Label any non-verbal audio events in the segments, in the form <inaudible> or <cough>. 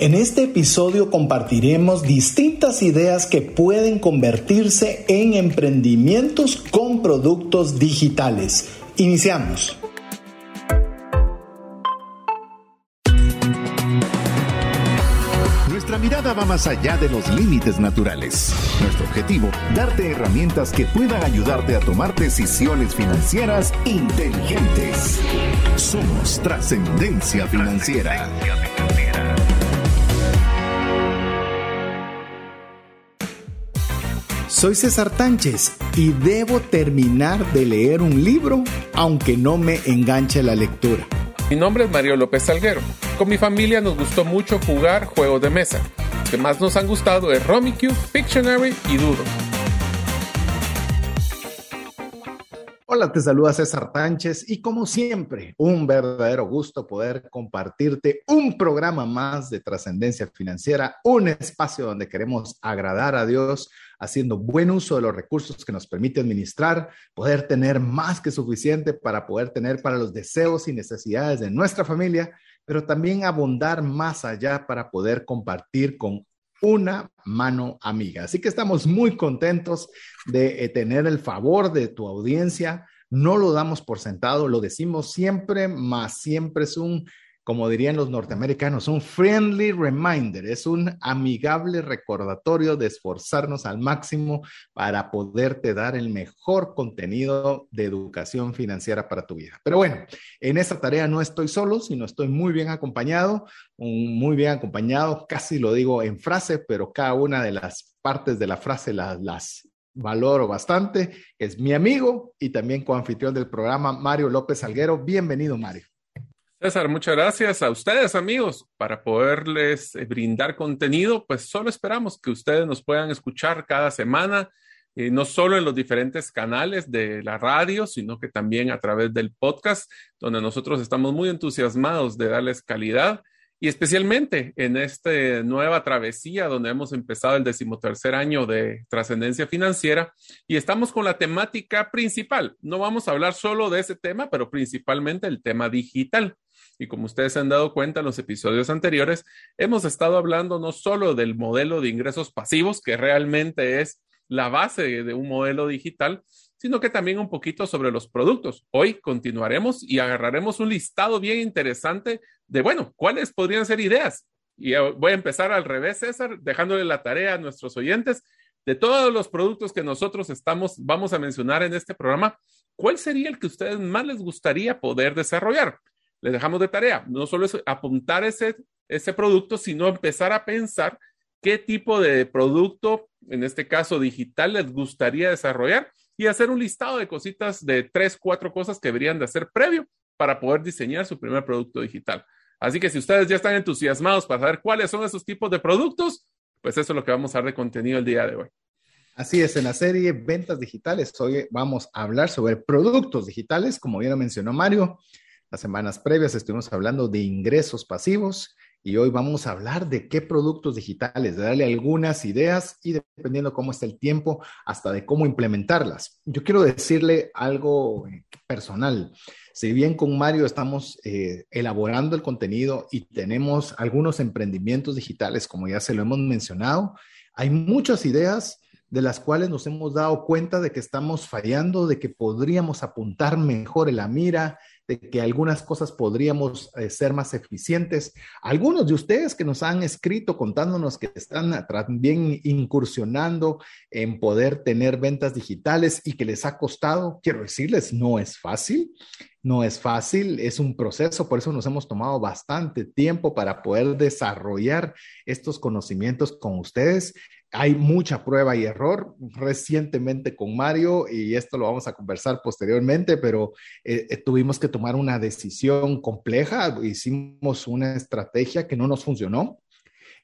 En este episodio compartiremos distintas ideas que pueden convertirse en emprendimientos con productos digitales. Iniciamos. Nuestra mirada va más allá de los límites naturales. Nuestro objetivo, darte herramientas que puedan ayudarte a tomar decisiones financieras inteligentes. Somos trascendencia financiera. Soy César Tánchez y debo terminar de leer un libro aunque no me enganche la lectura. Mi nombre es Mario López Salguero. Con mi familia nos gustó mucho jugar juegos de mesa. Los que más nos han gustado es Rummikub, Pictionary y Doodle. Hola, te saluda César Tánchez y como siempre, un verdadero gusto poder compartirte un programa más de trascendencia financiera, un espacio donde queremos agradar a Dios haciendo buen uso de los recursos que nos permite administrar, poder tener más que suficiente para poder tener para los deseos y necesidades de nuestra familia, pero también abundar más allá para poder compartir con una mano amiga. Así que estamos muy contentos de eh, tener el favor de tu audiencia. No lo damos por sentado, lo decimos siempre, más siempre es un como dirían los norteamericanos, un friendly reminder, es un amigable recordatorio de esforzarnos al máximo para poderte dar el mejor contenido de educación financiera para tu vida. Pero bueno, en esta tarea no estoy solo, sino estoy muy bien acompañado, muy bien acompañado, casi lo digo en frase, pero cada una de las partes de la frase las, las valoro bastante. Es mi amigo y también coanfitrión del programa, Mario López Salguero. Bienvenido, Mario. César, muchas gracias a ustedes, amigos, para poderles eh, brindar contenido. Pues solo esperamos que ustedes nos puedan escuchar cada semana, eh, no solo en los diferentes canales de la radio, sino que también a través del podcast, donde nosotros estamos muy entusiasmados de darles calidad y especialmente en esta nueva travesía donde hemos empezado el decimotercer año de trascendencia financiera y estamos con la temática principal. No vamos a hablar solo de ese tema, pero principalmente el tema digital. Y como ustedes se han dado cuenta en los episodios anteriores, hemos estado hablando no solo del modelo de ingresos pasivos, que realmente es la base de un modelo digital, sino que también un poquito sobre los productos. Hoy continuaremos y agarraremos un listado bien interesante de, bueno, cuáles podrían ser ideas. Y voy a empezar al revés, César, dejándole la tarea a nuestros oyentes de todos los productos que nosotros estamos, vamos a mencionar en este programa, ¿cuál sería el que a ustedes más les gustaría poder desarrollar? Les dejamos de tarea. No solo es apuntar ese, ese producto, sino empezar a pensar qué tipo de producto, en este caso digital, les gustaría desarrollar y hacer un listado de cositas de tres, cuatro cosas que deberían de hacer previo para poder diseñar su primer producto digital. Así que si ustedes ya están entusiasmados para saber cuáles son esos tipos de productos, pues eso es lo que vamos a dar de contenido el día de hoy. Así es, en la serie Ventas Digitales, hoy vamos a hablar sobre productos digitales, como bien mencionó Mario. Las semanas previas estuvimos hablando de ingresos pasivos y hoy vamos a hablar de qué productos digitales, darle algunas ideas y dependiendo cómo está el tiempo, hasta de cómo implementarlas. Yo quiero decirle algo eh, personal. Si bien con Mario estamos eh, elaborando el contenido y tenemos algunos emprendimientos digitales, como ya se lo hemos mencionado, hay muchas ideas de las cuales nos hemos dado cuenta de que estamos fallando, de que podríamos apuntar mejor en la mira, que algunas cosas podríamos eh, ser más eficientes. Algunos de ustedes que nos han escrito contándonos que están también incursionando en poder tener ventas digitales y que les ha costado, quiero decirles, no es fácil, no es fácil, es un proceso, por eso nos hemos tomado bastante tiempo para poder desarrollar estos conocimientos con ustedes hay mucha prueba y error recientemente con Mario y esto lo vamos a conversar posteriormente, pero eh, eh, tuvimos que tomar una decisión compleja, hicimos una estrategia que no nos funcionó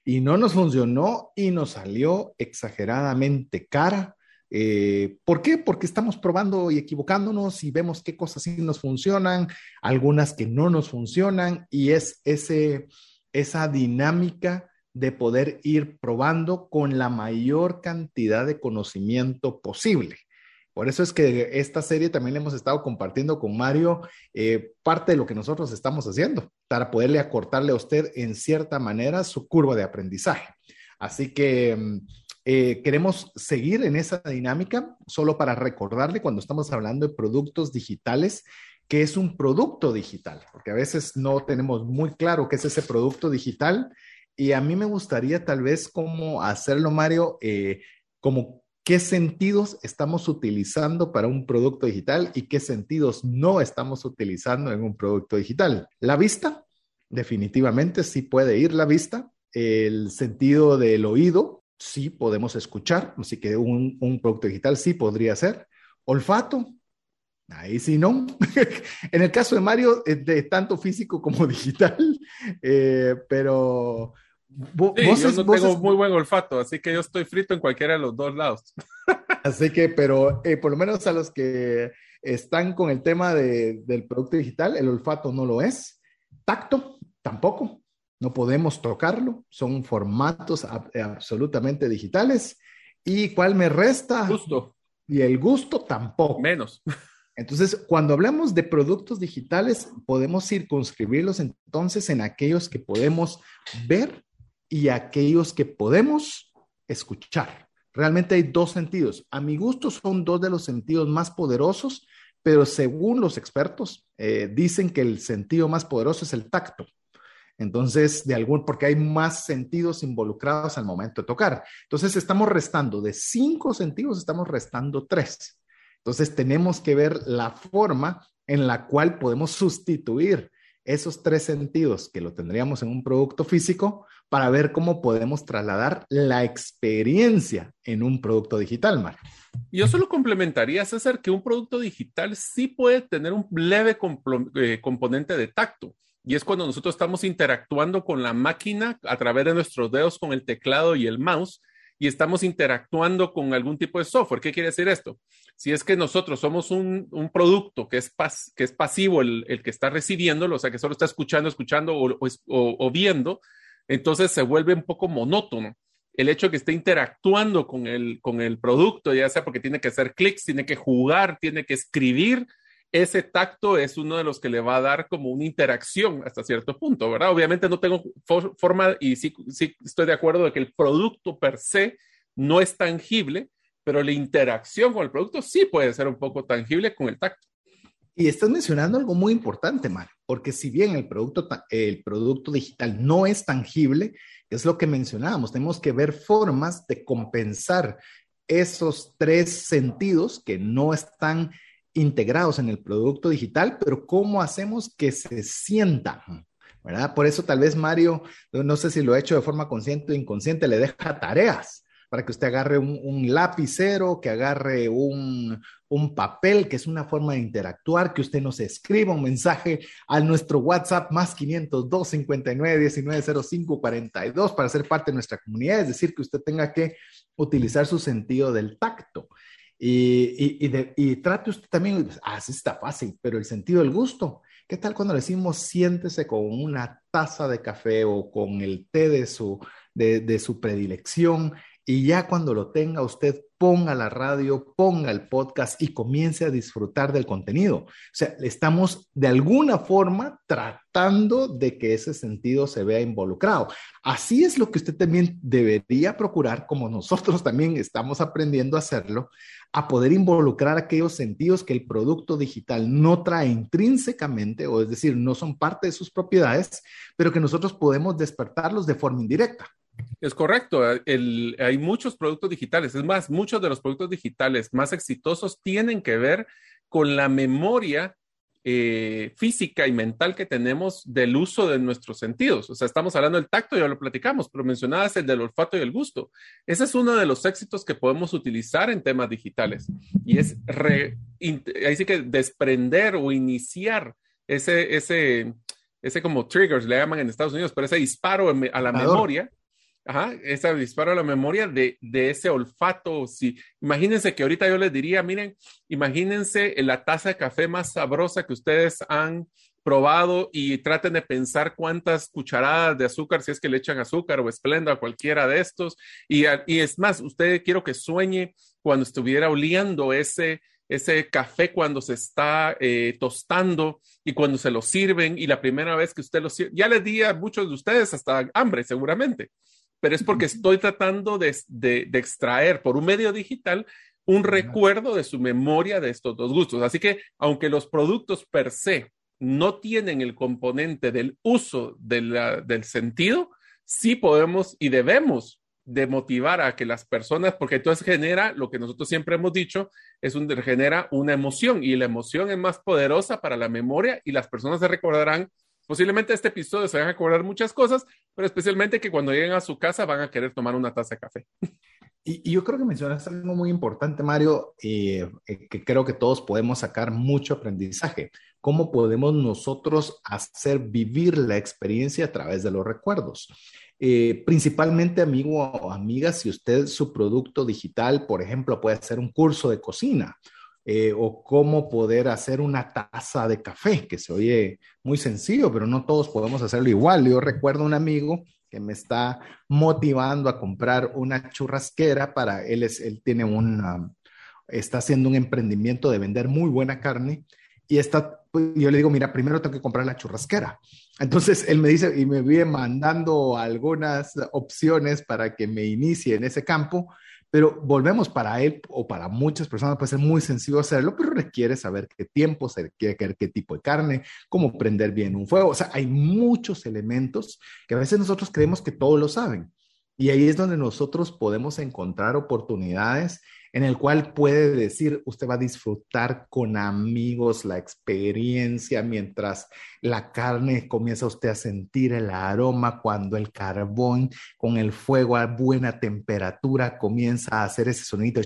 y no nos funcionó y nos salió exageradamente cara. Eh, ¿Por qué? Porque estamos probando y equivocándonos y vemos qué cosas sí nos funcionan, algunas que no nos funcionan y es ese, esa dinámica de poder ir probando con la mayor cantidad de conocimiento posible. Por eso es que esta serie también hemos estado compartiendo con Mario eh, parte de lo que nosotros estamos haciendo para poderle acortarle a usted en cierta manera su curva de aprendizaje. Así que mm, eh, queremos seguir en esa dinámica solo para recordarle cuando estamos hablando de productos digitales que es un producto digital, porque a veces no tenemos muy claro qué es ese producto digital y a mí me gustaría tal vez como hacerlo, Mario, eh, como qué sentidos estamos utilizando para un producto digital y qué sentidos no estamos utilizando en un producto digital. La vista, definitivamente sí puede ir la vista. El sentido del oído, sí podemos escuchar, así que un, producto digital sí podría ser. Olfato, Ahí sí no. <laughs> en el caso de Mario, de tanto físico como <laughs> digital, eh, pero yo no tengo muy buen olfato, así que yo estoy frito en cualquiera de los dos lados. <laughs> así que, pero eh, por lo menos a los que están con el tema de, del producto digital, el olfato no lo es. Tacto, tampoco. No podemos tocarlo. Son formatos absolutamente digitales. ¿Y cuál me resta? Gusto. Y el gusto tampoco. Menos. <laughs> Entonces, cuando hablamos de productos digitales, podemos circunscribirlos entonces en aquellos que podemos ver y aquellos que podemos escuchar. Realmente hay dos sentidos. A mi gusto son dos de los sentidos más poderosos, pero según los expertos, eh, dicen que el sentido más poderoso es el tacto. Entonces, de algún, porque hay más sentidos involucrados al momento de tocar. Entonces, estamos restando de cinco sentidos, estamos restando tres. Entonces, tenemos que ver la forma en la cual podemos sustituir esos tres sentidos que lo tendríamos en un producto físico para ver cómo podemos trasladar la experiencia en un producto digital, Mar. Yo solo complementaría, César, que un producto digital sí puede tener un leve eh, componente de tacto. Y es cuando nosotros estamos interactuando con la máquina a través de nuestros dedos con el teclado y el mouse y estamos interactuando con algún tipo de software. ¿Qué quiere decir esto? Si es que nosotros somos un, producto que es, que es pasivo el, que está recibiéndolo, o sea, que solo está escuchando, escuchando o, viendo, entonces se vuelve un poco monótono. El hecho de que esté interactuando con el, con el producto, ya sea porque tiene que hacer clics, tiene que jugar, tiene que escribir, ese tacto es uno de los que le va a dar como una interacción hasta cierto punto, ¿verdad? Obviamente no tengo forma y sí, sí estoy de acuerdo de que el producto per se no es tangible, pero la interacción con el producto sí puede ser un poco tangible con el tacto. Y estás mencionando algo muy importante, Mar, porque si bien el producto, el producto digital no es tangible, es lo que mencionábamos, tenemos que ver formas de compensar esos tres sentidos que no están integrados en el producto digital, pero cómo hacemos que se sientan, ¿verdad? Por eso tal vez Mario, no sé si lo ha hecho de forma consciente o inconsciente, le deja tareas para que usted agarre un, lapicero, que agarre un, papel, que es una forma de interactuar, que usted nos escriba un mensaje a nuestro WhatsApp más 502 59 19 05 42 para ser parte de nuestra comunidad, es decir, que usted tenga que utilizar su sentido del tacto. Y, y, trate usted también, ah, sí está fácil, pero el sentido del gusto. ¿Qué tal cuando le decimos siéntese con una taza de café o con el té de su, de, de su predilección y ya cuando lo tenga usted, ponga la radio, ponga el podcast y comience a disfrutar del contenido. O sea, estamos de alguna forma tratando de que ese sentido se vea involucrado. Así es lo que usted también debería procurar, como <laughs> nosotros también estamos aprendiendo a hacerlo, a poder involucrar aquellos sentidos que el producto digital no trae intrínsecamente, o es decir, no son parte de sus propiedades, pero que nosotros podemos despertarlos de forma indirecta. Es correcto, hay muchos productos digitales, es más, muchos de los productos digitales más exitosos tienen que ver con la memoria eh, física y mental que tenemos del uso de nuestros sentidos. O sea, estamos hablando del tacto, ya lo platicamos, pero mencionabas el del olfato y el gusto. Ese es uno de los éxitos que podemos utilizar en temas digitales y es ahí sí que desprender o iniciar ese, ese, ese como triggers, le llaman en Estados Unidos, pero ese disparo a la memoria Ajá, ese disparo a la memoria de, ese olfato. Si, imagínense que ahorita yo les diría, miren, imagínense la taza de café más sabrosa que ustedes han probado y traten de pensar cuántas cucharadas de azúcar, si es que le echan azúcar o esplenda, cualquiera de estos. Y, y es más, usted quiero que sueñe cuando estuviera oliendo ese, ese café cuando se está eh, tostando y cuando se lo sirven y la primera vez que usted lo sirve, ya le di a muchos de ustedes hasta hambre seguramente, pero es porque estoy tratando de, de, de extraer por un medio digital un recuerdo de su memoria de estos dos gustos. Así que aunque los productos per se no tienen el componente del uso de la, del sentido, sí podemos y debemos de motivar a que las personas, porque entonces genera lo que nosotros siempre hemos dicho, es un, genera una emoción y la emoción es más poderosa para la memoria y las personas se recordarán, posiblemente este episodio se van a acordar muchas cosas, pero especialmente que cuando lleguen a su casa van a querer tomar una taza de café. Y, yo creo que mencionas algo muy importante, Mario, eh, eh, que creo que todos podemos sacar mucho aprendizaje. ¿Cómo podemos nosotros hacer vivir la experiencia a través de los recuerdos? Eh, principalmente, amigo o amiga, si usted su producto digital, por ejemplo, puede hacer un curso de cocina o cómo poder hacer una taza de café, que se oye muy sencillo, pero no todos podemos hacerlo igual. Yo recuerdo un amigo que me está motivando a comprar una churrasquera para él es él tiene un está haciendo un emprendimiento de vender muy buena carne y está pues, yo le digo, mira, primero tengo que comprar la churrasquera. Entonces él me dice y me viene mandando algunas opciones para que me inicie en ese campo pero volvemos para él o para muchas personas puede ser muy sencillo hacerlo, pero requiere saber qué tiempo, requiere qué tipo de carne, cómo prender bien un fuego. O sea, hay muchos elementos que a veces nosotros creemos que todos lo saben. Y ahí es donde nosotros podemos encontrar oportunidades en el cual puede decir, usted va a disfrutar con amigos la experiencia mientras la carne comienza usted a sentir el aroma cuando el carbón con el fuego a buena temperatura comienza a hacer ese sonido.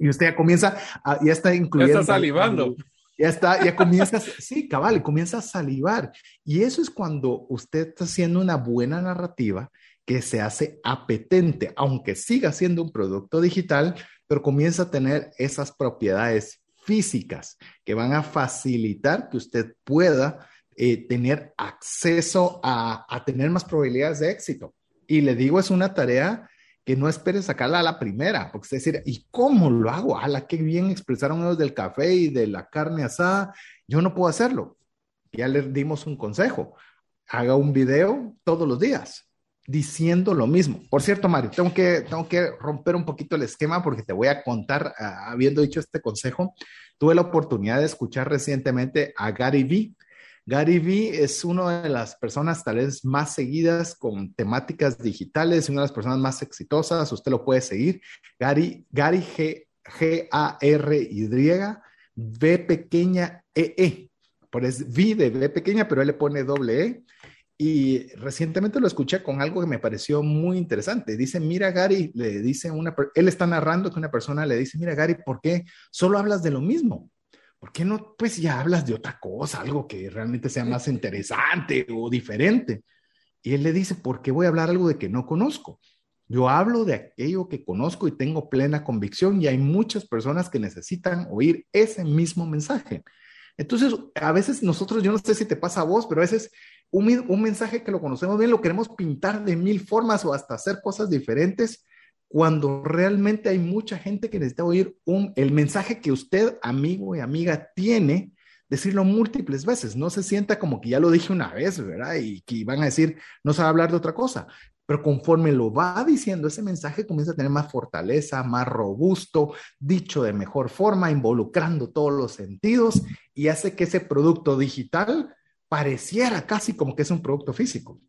Y usted ya comienza, a, ya está incluyendo. Ya está salivando. Ya está, ya comienza, <laughs> sí, cabal, comienza a salivar. Y eso es cuando usted está haciendo una buena narrativa que se hace apetente, aunque siga siendo un producto digital, pero comienza a tener esas propiedades físicas que van a facilitar que usted pueda eh, tener acceso a, a, tener más probabilidades de éxito. Y le digo, es una tarea que no espere sacarla a la primera, porque usted decir, ¿y cómo lo hago? ¡Hala, qué bien expresaron ellos del café y de la carne asada! Yo no puedo hacerlo. Ya le dimos un consejo. Haga un video todos los días diciendo lo mismo. Por cierto, Mario, tengo que, tengo que romper un poquito el esquema porque te voy a contar, ah, habiendo dicho este consejo, tuve la oportunidad de escuchar recientemente a Gary Vee. Gary Vee es una de las personas tal vez más seguidas con temáticas digitales, una de las personas más exitosas, usted lo puede seguir. Gary, Gary G, G-A-R-Y, V pequeña E-E. Por es V de V pequeña, pero él le pone doble E y recientemente lo escuché con algo que me pareció muy interesante. Dice, mira Gary, le dice una, él está narrando que una persona le dice, mira Gary, ¿por qué solo hablas de lo mismo? ¿Por qué no, pues ya hablas de otra cosa, algo que realmente sea más interesante o diferente? Y él le dice, ¿por qué voy a hablar algo de que no conozco? Yo hablo de aquello que conozco y tengo plena convicción y hay muchas personas que necesitan oír ese mismo mensaje. Entonces, a veces nosotros, yo no sé si te pasa a vos, pero a veces un, mensaje que lo conocemos bien, lo queremos pintar de mil formas o hasta hacer cosas diferentes, cuando realmente hay mucha gente que necesita oír un, el mensaje que usted, amigo y amiga, tiene, decirlo múltiples veces. No se sienta como que ya lo dije una vez, ¿verdad? Y que van a decir, no se hablar de otra cosa. Pero conforme lo va diciendo, ese mensaje comienza a tener más fortaleza, más robusto, dicho de mejor forma, involucrando todos los sentidos y hace que ese producto digital pareciera casi como que es un producto físico.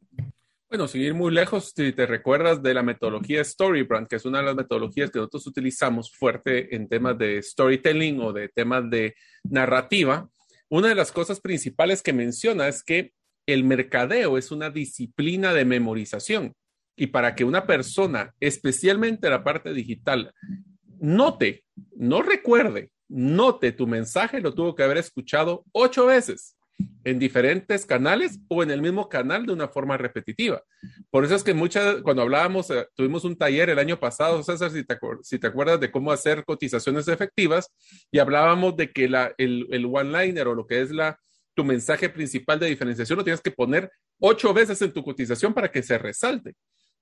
Bueno, sin ir muy lejos, si te recuerdas de la metodología Storybrand, que es una de las metodologías que nosotros utilizamos fuerte en temas de storytelling o de temas de narrativa, una de las cosas principales que menciona es que el mercadeo es una disciplina de memorización. Y para que una persona, especialmente la parte digital, note, no recuerde, note tu mensaje, lo tuvo que haber escuchado ocho veces en diferentes canales o en el mismo canal de una forma repetitiva. Por eso es que muchas, cuando hablábamos, eh, tuvimos un taller el año pasado, César, si te, si te acuerdas de cómo hacer cotizaciones efectivas, y hablábamos de que la, el, el one-liner o lo que es la, tu mensaje principal de diferenciación lo tienes que poner ocho veces en tu cotización para que se resalte.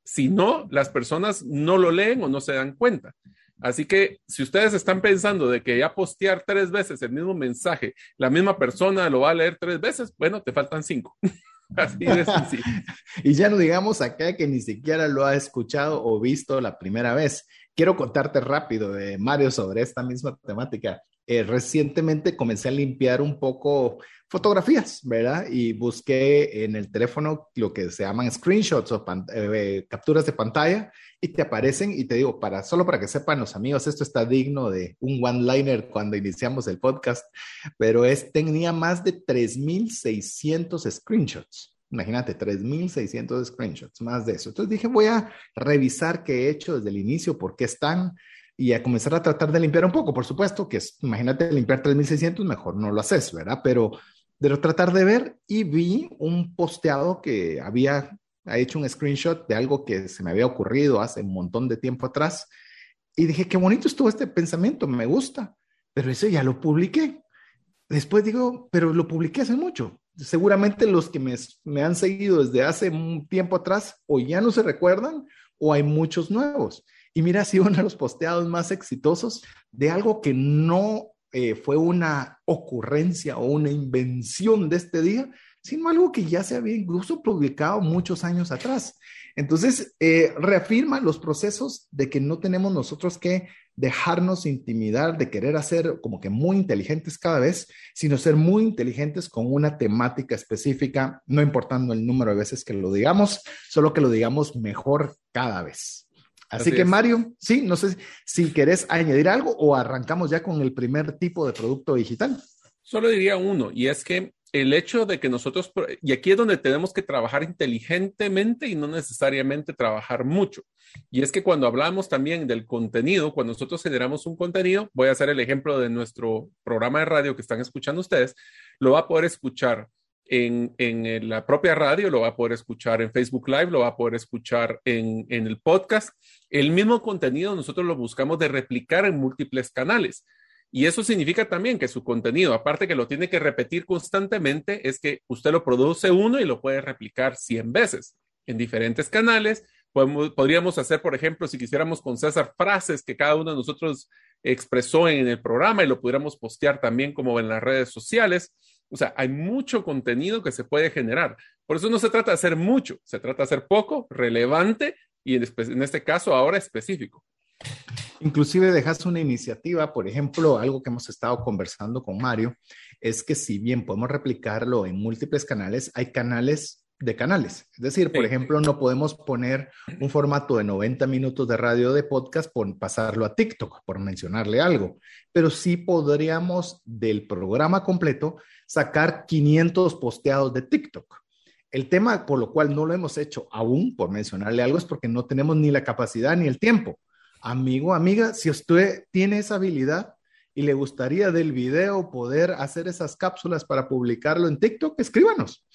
Si no, las personas no lo leen o no se dan cuenta. Así que si ustedes están pensando de que ya postear tres veces el mismo mensaje, la misma persona lo va a leer tres veces, bueno, te faltan cinco. <laughs> Así de sencillo. <laughs> y ya no digamos acá que ni siquiera lo ha escuchado o visto la primera vez. Quiero contarte rápido, de Mario, sobre esta misma temática. Eh, recientemente comencé a limpiar un poco fotografías, ¿verdad? Y busqué en el teléfono lo que se llaman screenshots o eh, capturas de pantalla y te aparecen y te digo, para, solo para que sepan los amigos, esto está digno de un one-liner cuando iniciamos el podcast, pero es, tenía más de 3.600 screenshots. Imagínate, 3.600 screenshots, más de eso. Entonces dije, voy a revisar qué he hecho desde el inicio, por qué están, y a comenzar a tratar de limpiar un poco. Por supuesto que es, imagínate limpiar 3600, mejor no lo haces, ¿verdad? Pero de tratar de ver y vi un posteado que había hecho un screenshot de algo que se me había ocurrido hace un montón de tiempo atrás y dije, qué bonito estuvo este pensamiento, me gusta, pero eso ya lo publiqué. Después digo, pero lo publiqué hace mucho. Seguramente los que me, me han seguido desde hace un tiempo atrás o ya no se recuerdan o hay muchos nuevos. Y mira, ha sido uno de los posteados más exitosos de algo que no eh, fue una ocurrencia o una invención de este día, sino algo que ya se había incluso publicado muchos años atrás. Entonces, eh, reafirma los procesos de que no tenemos nosotros que dejarnos intimidar, de querer hacer como que muy inteligentes cada vez, sino ser muy inteligentes con una temática específica, no importando el número de veces que lo digamos, solo que lo digamos mejor cada vez. Así, que Mario, sí, no sé si querés añadir algo o arrancamos ya con el primer tipo de producto digital. Solo diría uno, y es que el hecho de que nosotros, y aquí es donde tenemos que trabajar inteligentemente y no necesariamente trabajar mucho. Y es que cuando hablamos también del contenido, cuando nosotros generamos un contenido, voy a hacer el ejemplo de nuestro programa de radio que están escuchando ustedes, lo va a poder escuchar en, la propia radio, lo va a poder escuchar en Facebook Live, lo va a poder escuchar en, en el podcast. El mismo contenido nosotros lo buscamos de replicar en múltiples canales. Y eso significa también que su contenido, aparte que lo tiene que repetir constantemente, es que usted lo produce uno y lo puede replicar 100 veces en diferentes canales. podríamos hacer, por ejemplo, si quisiéramos con César, frases que cada uno de nosotros expresó en el programa y lo pudiéramos postear también como en las redes sociales. O sea, hay mucho contenido que se puede generar. Por eso no se trata de hacer mucho, se trata de hacer poco, relevante y en, este caso ahora específico. Inclusive dejas una iniciativa, por ejemplo, algo que hemos estado conversando con Mario, es que si bien podemos replicarlo en múltiples canales, hay canales de canales. Es decir, por ejemplo, no podemos poner un formato de 90 minutos de radio de podcast por pasarlo a TikTok, por mencionarle algo, pero sí podríamos del programa completo sacar 500 posteados de TikTok. El tema por lo cual no lo hemos hecho aún, por mencionarle algo, es porque no tenemos ni la capacidad ni el tiempo. Amigo, amiga, si usted tiene esa habilidad y le gustaría del video poder hacer esas cápsulas para publicarlo en TikTok, escríbanos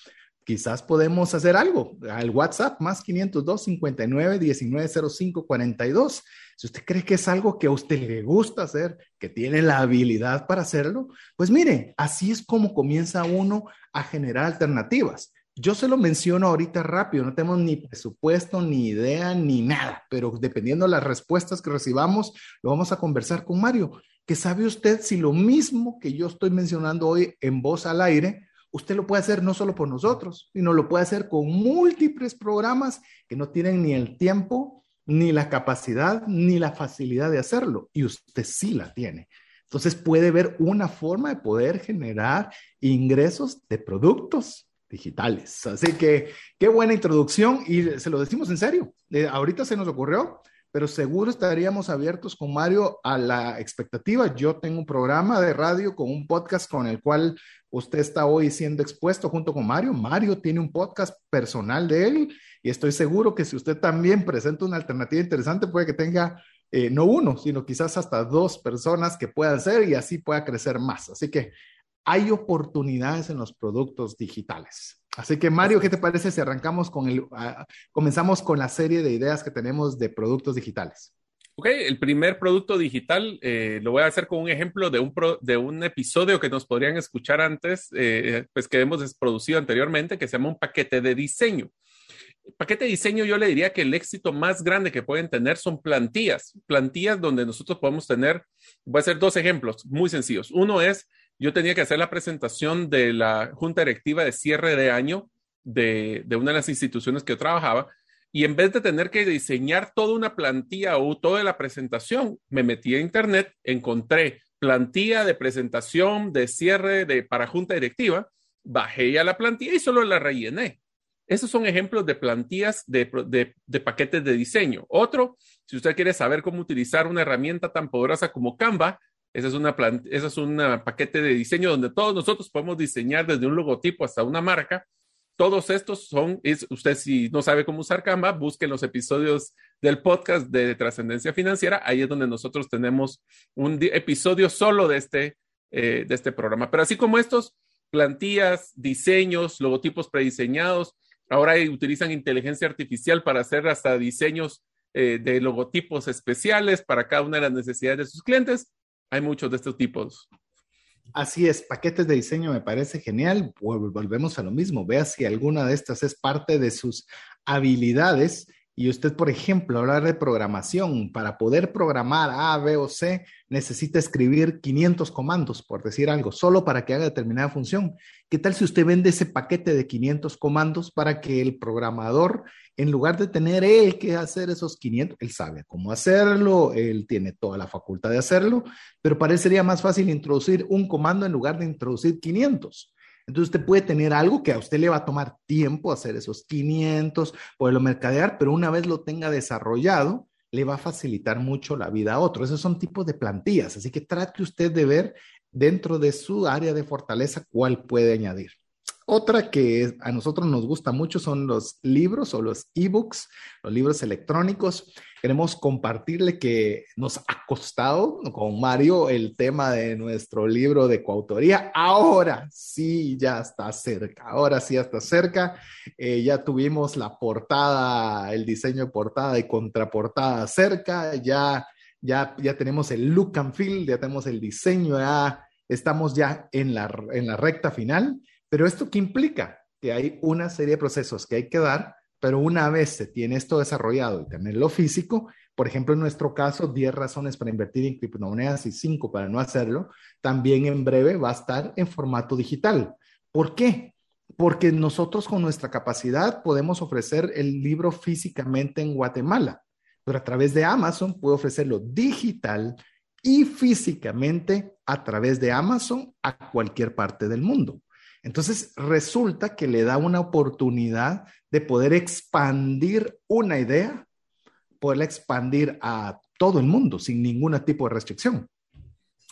quizás podemos hacer algo. Al WhatsApp más 502 59 1905 42. Si usted cree que es algo que a usted le gusta hacer, que tiene la habilidad para hacerlo, pues mire, así es como comienza uno a generar alternativas. Yo se lo menciono ahorita rápido, no tenemos ni presupuesto, ni idea, ni nada, pero dependiendo de las respuestas que recibamos, lo vamos a conversar con Mario. Que sabe usted si lo mismo que yo estoy mencionando hoy en voz al aire, usted lo puede hacer no solo por nosotros, sino lo puede hacer con múltiples programas que no tienen ni el tiempo, ni la capacidad, ni la facilidad de hacerlo. Y usted sí la tiene. Entonces puede ver una forma de poder generar ingresos de productos digitales. Así que qué buena introducción y se lo decimos en serio. Eh, ahorita se nos ocurrió, pero seguro estaríamos abiertos con Mario a la expectativa. Yo tengo un programa de radio con un podcast con el cual usted está hoy siendo expuesto junto con Mario. Mario tiene un podcast personal de él y estoy seguro que si usted también presenta una alternativa interesante, puede que tenga eh, no uno, sino quizás hasta dos personas que puedan ser y así pueda crecer más. Así que hay oportunidades en los productos digitales. Así que Mario, ¿qué te parece si arrancamos con el, comenzamos con la serie de ideas que tenemos de productos digitales? Ok, el primer producto digital eh, lo voy a hacer con un ejemplo de un, de un episodio que nos podrían escuchar antes, eh, pues que hemos producido anteriormente, que se llama un paquete de diseño. paquete de diseño yo le diría que el éxito más grande que pueden tener son plantillas, plantillas donde nosotros podemos tener, voy a hacer dos ejemplos muy sencillos. Uno es, yo tenía que hacer la presentación de la junta directiva de cierre de año de, una de las instituciones que yo trabajaba y en vez de tener que diseñar toda una plantilla o toda la presentación, me metí a internet, encontré plantilla de presentación, de cierre de, para junta directiva, bajé ya la plantilla y solo la rellené. Esos son ejemplos de plantillas de, de, paquetes de diseño. Otro, si usted quiere saber cómo utilizar una herramienta tan poderosa como Canva, ese es, una ese es un paquete de diseño donde todos nosotros podemos diseñar desde un logotipo hasta una marca todos estos son, usted si no sabe cómo usar Canva, busque los episodios del podcast de trascendencia financiera. Ahí es donde nosotros tenemos un episodio solo de este, eh, de este programa. Pero así como estos, plantillas, diseños, logotipos prediseñados, ahora utilizan inteligencia artificial para hacer hasta diseños eh, de logotipos especiales para cada una de las necesidades de sus clientes. Hay muchos de estos tipos. Así es, paquetes de diseño me parece genial. Volvemos a lo mismo. Vea si alguna de estas es parte de sus habilidades y usted, por ejemplo, hablar de programación, para poder programar A, B o C, necesita escribir 500 comandos, por decir algo, solo para que haga determinada función. ¿Qué tal si usted vende ese paquete de 500 comandos para que el programador, en lugar de tener él que hacer esos 500, él sabe cómo hacerlo, él tiene toda la facultad de hacerlo, pero parecería más fácil introducir un comando en lugar de introducir 500. Entonces usted puede tener algo que a usted le va a tomar tiempo hacer esos 500, poderlo mercadear, pero una vez lo tenga desarrollado, le va a facilitar mucho la vida a otro. Esos son tipos de plantillas, así que trate usted de ver dentro de su área de fortaleza cuál puede añadir. Otra que a nosotros nos gusta mucho son los libros o los ebooks, los libros electrónicos. Queremos compartirle que nos ha costado con Mario el tema de nuestro libro de coautoría. Ahora sí, ya está cerca. Ahora sí, ya está cerca. Eh, ya tuvimos la portada, el diseño de portada y contraportada cerca. Ya, ya, ya tenemos el look and feel, ya tenemos el diseño, estamos ya en la, en la recta final. Pero esto qué implica? Que hay una serie de procesos que hay que dar pero una vez se tiene esto desarrollado y tenerlo físico, por ejemplo, en nuestro caso, 10 razones para invertir en criptomonedas y 5 para no hacerlo, también en breve va a estar en formato digital. ¿Por qué? Porque nosotros con nuestra capacidad podemos ofrecer el libro físicamente en Guatemala, pero a través de Amazon puedo ofrecerlo digital y físicamente a través de Amazon a cualquier parte del mundo. Entonces, resulta que le da una oportunidad de poder expandir una idea, poderla expandir a todo el mundo sin ningún tipo de restricción.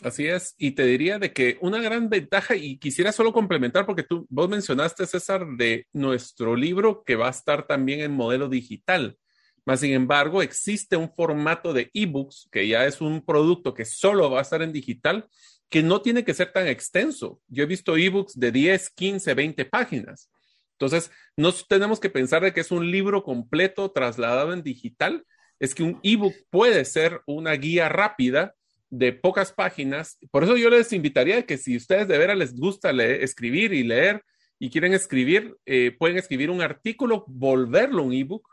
Así es, y te diría de que una gran ventaja, y quisiera solo complementar, porque tú, vos mencionaste, César, de nuestro libro que va a estar también en modelo digital. Más sin embargo, existe un formato de ebooks, que ya es un producto que solo va a estar en digital, que no tiene que ser tan extenso. Yo he visto ebooks de 10, 15, 20 páginas. Entonces, no tenemos que pensar de que es un libro completo trasladado en digital. Es que un ebook puede ser una guía rápida de pocas páginas. Por eso yo les invitaría que si ustedes de veras les gusta escribir y leer y quieren escribir, eh, pueden escribir un artículo, volverlo un ebook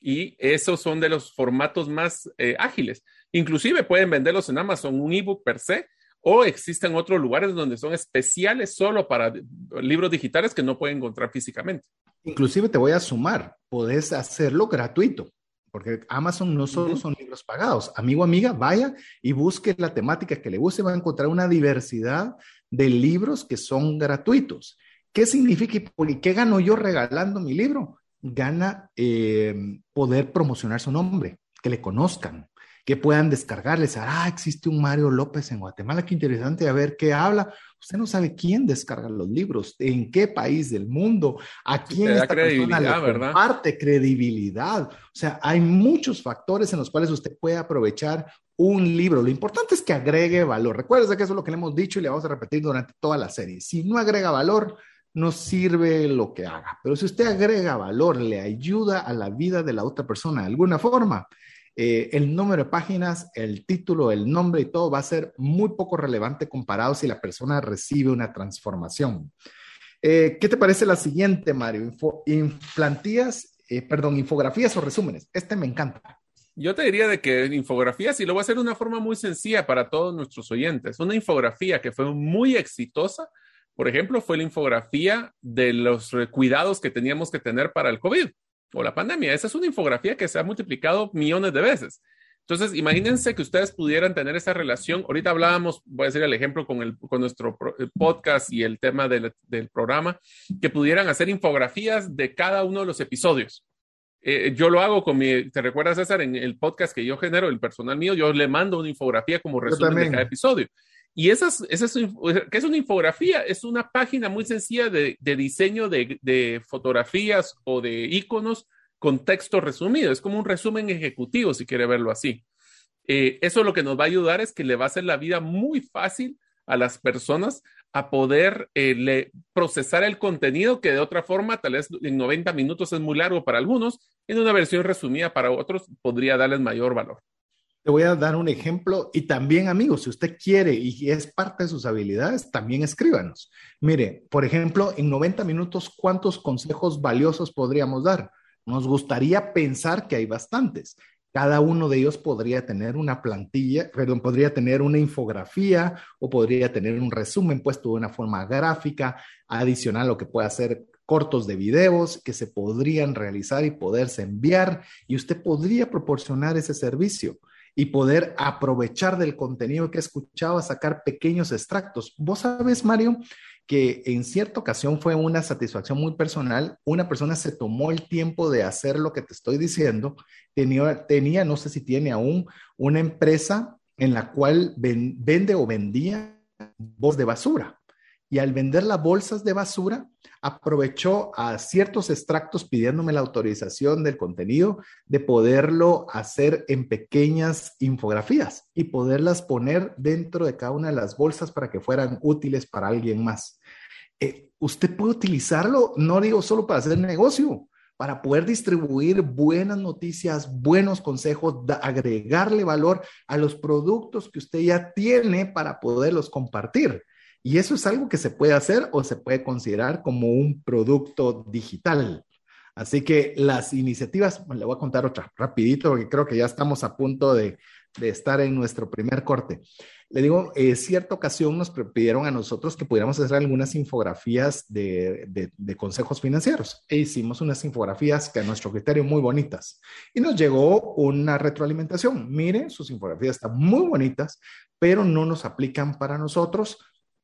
y esos son de los formatos más eh, ágiles. Inclusive pueden venderlos en Amazon, un ebook per se, o existen otros lugares donde son especiales solo para libros digitales que no pueden encontrar físicamente. Inclusive te voy a sumar, puedes hacerlo gratuito, porque Amazon no solo son libros pagados. Amigo, amiga, vaya y busque la temática que le guste, va a encontrar una diversidad de libros que son gratuitos. ¿Qué significa y qué gano yo regalando mi libro? Gana eh, poder promocionar su nombre, que le conozcan, que puedan descargarles. Ah, existe un Mario López en Guatemala, qué interesante, a ver qué habla. Usted no sabe quién descarga los libros, en qué país del mundo, a quién esta persona le ¿verdad? comparte credibilidad. O sea, hay muchos factores en los cuales usted puede aprovechar un libro. Lo importante es que agregue valor. Recuerda que eso es lo que le hemos dicho y le vamos a repetir durante toda la serie. Si no agrega valor, no sirve lo que haga. Pero si usted agrega valor, le ayuda a la vida de la otra persona de alguna forma, eh, el número de páginas, el título, el nombre y todo va a ser muy poco relevante comparado si la persona recibe una transformación. Eh, ¿Qué te parece la siguiente, Mario? implantías, eh, perdón, infografías o resúmenes. Este me encanta. Yo te diría de que infografías, y lo voy a hacer de una forma muy sencilla para todos nuestros oyentes, una infografía que fue muy exitosa, por ejemplo, fue la infografía de los cuidados que teníamos que tener para el COVID o la pandemia. Esa es una infografía que se ha multiplicado millones de veces. Entonces, imagínense que ustedes pudieran tener esa relación. Ahorita hablábamos, voy a decir el ejemplo con, el, con nuestro podcast y el tema del, del, programa, que pudieran hacer infografías de cada uno de los episodios. Eh, yo lo hago con mi, ¿te recuerdas, César? En el podcast que yo genero, el personal mío, yo le mando una infografía como resumen de cada episodio. Y esa es, esa es, ¿qué es una infografía? Es una página muy sencilla de, diseño de, de, fotografías o de iconos con texto resumido. Es como un resumen ejecutivo, si quiere verlo así. Eh, eso lo que nos va a ayudar es que le va a hacer la vida muy fácil a las personas a poder eh, procesar el contenido que de otra forma, tal vez en 90 minutos es muy largo para algunos, en una versión resumida para otros podría darles mayor valor. Te voy a dar un ejemplo y también, amigos, si usted quiere y es parte de sus habilidades, también escríbanos. Mire, por ejemplo, en 90 minutos, ¿cuántos consejos valiosos podríamos dar? Nos gustaría pensar que hay bastantes. Cada uno de ellos podría tener una plantilla, perdón, podría tener una infografía o podría tener un resumen puesto de una forma gráfica, adicional lo que pueda ser cortos de videos que se podrían realizar y poderse enviar y usted podría proporcionar ese servicio y poder aprovechar del contenido que he escuchado a sacar pequeños extractos. Vos sabes, Mario, que en cierta ocasión fue una satisfacción muy personal. Una persona se tomó el tiempo de hacer lo que te estoy diciendo. Tenía, tenía no sé si tiene aún, una empresa en la cual vende o vendía voz de basura. Y al vender las bolsas de basura, aprovechó a ciertos extractos pidiéndome la autorización del contenido de poderlo hacer en pequeñas infografías y poderlas poner dentro de cada una de las bolsas para que fueran útiles para alguien más. Eh, usted puede utilizarlo, no digo solo para hacer negocio, para poder distribuir buenas noticias, buenos consejos, agregarle valor a los productos que usted ya tiene para poderlos compartir. Y eso es algo que se puede hacer o se puede considerar como un producto digital. Así que las iniciativas, le voy a contar otra rapidito porque creo que ya estamos a punto de, estar en nuestro primer corte. Le digo, en cierta ocasión nos pidieron a nosotros que pudiéramos hacer algunas infografías de, de, consejos financieros e hicimos unas infografías que a nuestro criterio muy bonitas. Y nos llegó una retroalimentación. Miren, sus infografías están muy bonitas, pero no nos aplican para nosotros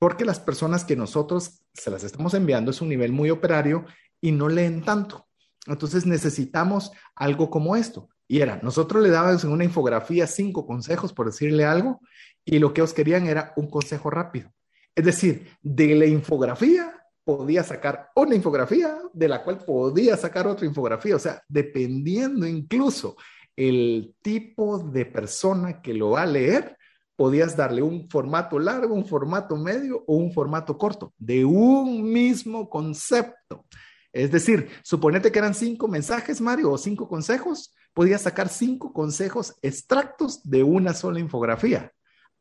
porque las personas que nosotros se las estamos enviando es un nivel muy operario y no leen tanto. Entonces necesitamos algo como esto. Y era, nosotros le dábamos en una infografía cinco consejos, por decirle algo, y lo que os querían era un consejo rápido. Es decir, de la infografía podía sacar una infografía, de la cual podía sacar otra infografía. O sea, dependiendo incluso el tipo de persona que lo va a leer, podías darle un formato largo, un formato medio o un formato corto de un mismo concepto. Es decir, suponete que eran cinco mensajes, Mario, o cinco consejos, podías sacar cinco consejos extractos de una sola infografía.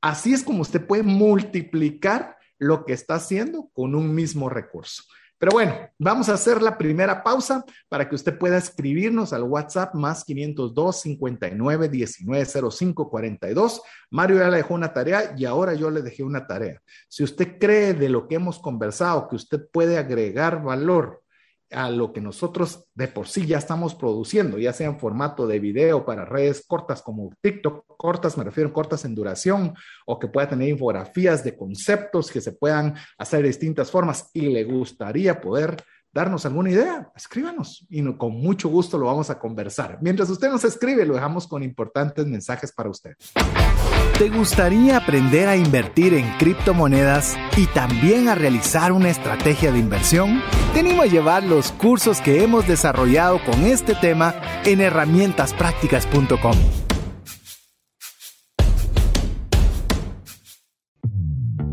Así es como usted puede multiplicar lo que está haciendo con un mismo recurso. Pero bueno, vamos a hacer la primera pausa para que usted pueda escribirnos al WhatsApp más 502 59 19 05 42. Mario ya le dejó una tarea y ahora yo le dejé una tarea. Si usted cree de lo que hemos conversado que usted puede agregar valor a lo que nosotros de por sí ya estamos produciendo, ya sea en formato de video para redes cortas como TikTok, cortas, me refiero cortas en duración, o que pueda tener infografías de conceptos que se puedan hacer de distintas formas y le gustaría poder darnos alguna idea, escríbanos y con mucho gusto lo vamos a conversar. Mientras usted nos escribe, lo dejamos con importantes mensajes para usted. ¿Te gustaría aprender a invertir en criptomonedas y también a realizar una estrategia de inversión? Te animo a llevar los cursos que hemos desarrollado con este tema en herramientasprácticas.com.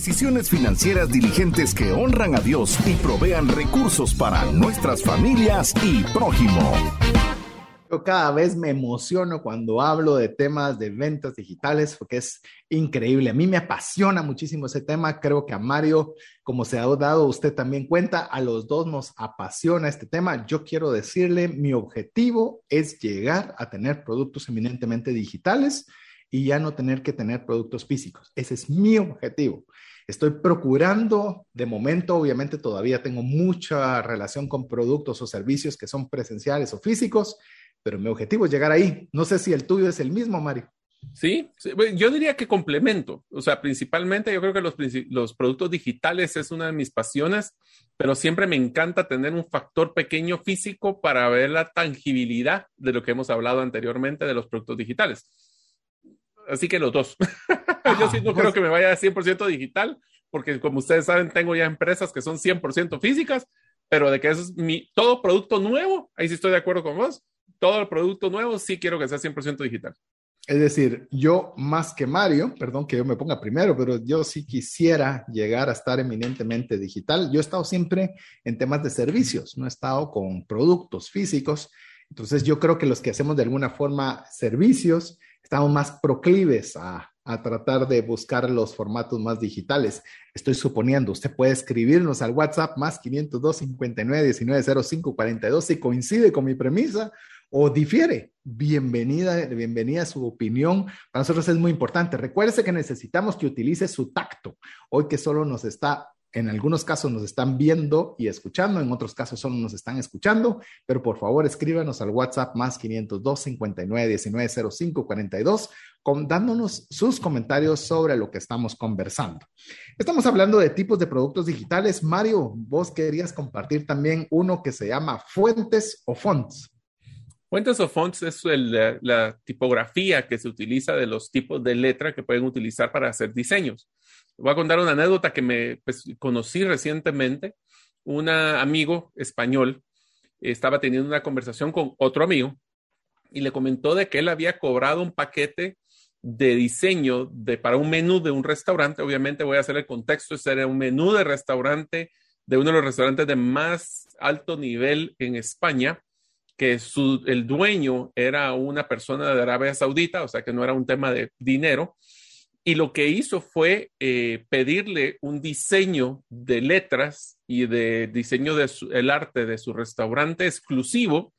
Decisiones financieras diligentes que honran a Dios y provean recursos para nuestras familias y prójimo. Yo cada vez me emociono cuando hablo de temas de ventas digitales porque es increíble. A mí me apasiona muchísimo ese tema. Creo que a Mario, como se ha dado usted también cuenta, a los dos nos apasiona este tema. Yo quiero decirle, mi objetivo es llegar a tener productos eminentemente digitales y ya no tener que tener productos físicos. Ese es mi objetivo. Estoy procurando, de momento, obviamente todavía tengo mucha relación con productos o servicios que son presenciales o físicos pero mi objetivo es llegar ahí. No sé si el tuyo es el mismo, Mario. Sí, yo diría que complemento. O sea, principalmente yo creo que los, los, productos digitales es una de mis pasiones, pero siempre me encanta tener un factor pequeño físico para ver la tangibilidad de lo que hemos hablado anteriormente de los productos digitales. Así que los dos. <laughs> yo sí no creo que me vaya a 100% digital, porque como ustedes saben, tengo ya empresas que son 100% físicas, pero de que eso es mi, todo producto nuevo, ahí sí estoy de acuerdo con vos, todo el producto nuevo sí quiero que sea 100% digital. Es decir, yo más que Mario, perdón que yo me ponga primero, pero yo sí quisiera llegar a estar eminentemente digital. Yo he estado siempre en temas de servicios, no he estado con productos físicos. Entonces yo creo que los que hacemos de alguna forma servicios, estamos más proclives a, a tratar de buscar los formatos más digitales. Estoy suponiendo, usted puede escribirnos al WhatsApp más 502 59 19 05 42 si coincide con mi premisa o difiere, bienvenida, bienvenida a su opinión. Para nosotros es muy importante. Recuerde que necesitamos que utilice su tacto. Hoy que solo nos está, en algunos casos nos están viendo y escuchando, en otros casos solo nos están escuchando, pero por favor escríbanos al WhatsApp más 502 59 19 05 42 con, dándonos sus comentarios sobre lo que estamos conversando. Estamos hablando de tipos de productos digitales. Mario, vos querías compartir también uno que se llama fuentes o fonts. Fuentes o fonts es la, tipografía que se utiliza de los tipos de letra que pueden utilizar para hacer diseños. Voy a contar una anécdota que me pues, conocí recientemente. Un amigo español estaba teniendo una conversación con otro amigo y le comentó de que él había cobrado un paquete de diseño de, para un menú de un restaurante. Obviamente voy a hacer el contexto, ese era un menú de restaurante de uno de los restaurantes de más alto nivel en España que el dueño era una persona de Arabia Saudita, o sea que no era un tema de dinero, y lo que hizo fue eh, pedirle un diseño de letras y de diseño del arte de su restaurante exclusivo,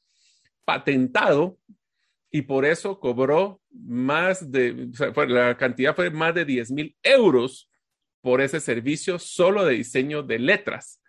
patentado, y por eso cobró más de, la cantidad fue más de 10 mil euros por ese servicio solo de diseño de letras.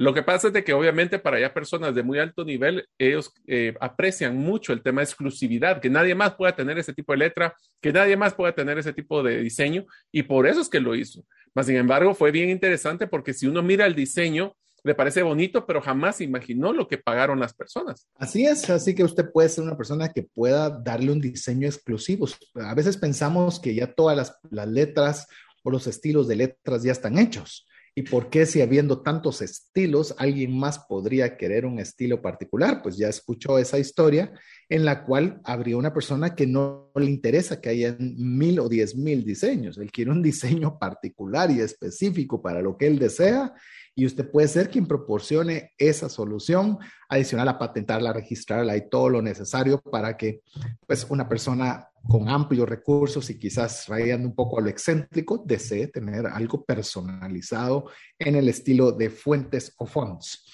Lo que pasa es de que obviamente para ya personas de muy alto nivel, ellos eh, aprecian mucho el tema de exclusividad, que nadie más pueda tener ese tipo de letra, que nadie más pueda tener ese tipo de diseño, y por eso es que lo hizo. Mas, sin embargo, fue bien interesante porque si uno mira el diseño, le parece bonito, pero jamás imaginó lo que pagaron las personas. Así es, así que usted puede ser una persona que pueda darle un diseño exclusivo. A veces pensamos que ya todas las, las letras o los estilos de letras ya están hechos ¿Y por qué si habiendo tantos estilos, alguien más podría querer un estilo particular? Pues ya escuchó esa historia en la cual habría una persona que no le interesa que haya mil o diez mil diseños. Él quiere un diseño particular y específico para lo que él desea y usted puede ser quien proporcione esa solución adicional a patentarla, registrarla y todo lo necesario para que pues una persona con amplios recursos y quizás rayando un poco a lo excéntrico desee tener algo personalizado en el estilo de fuentes o fonts.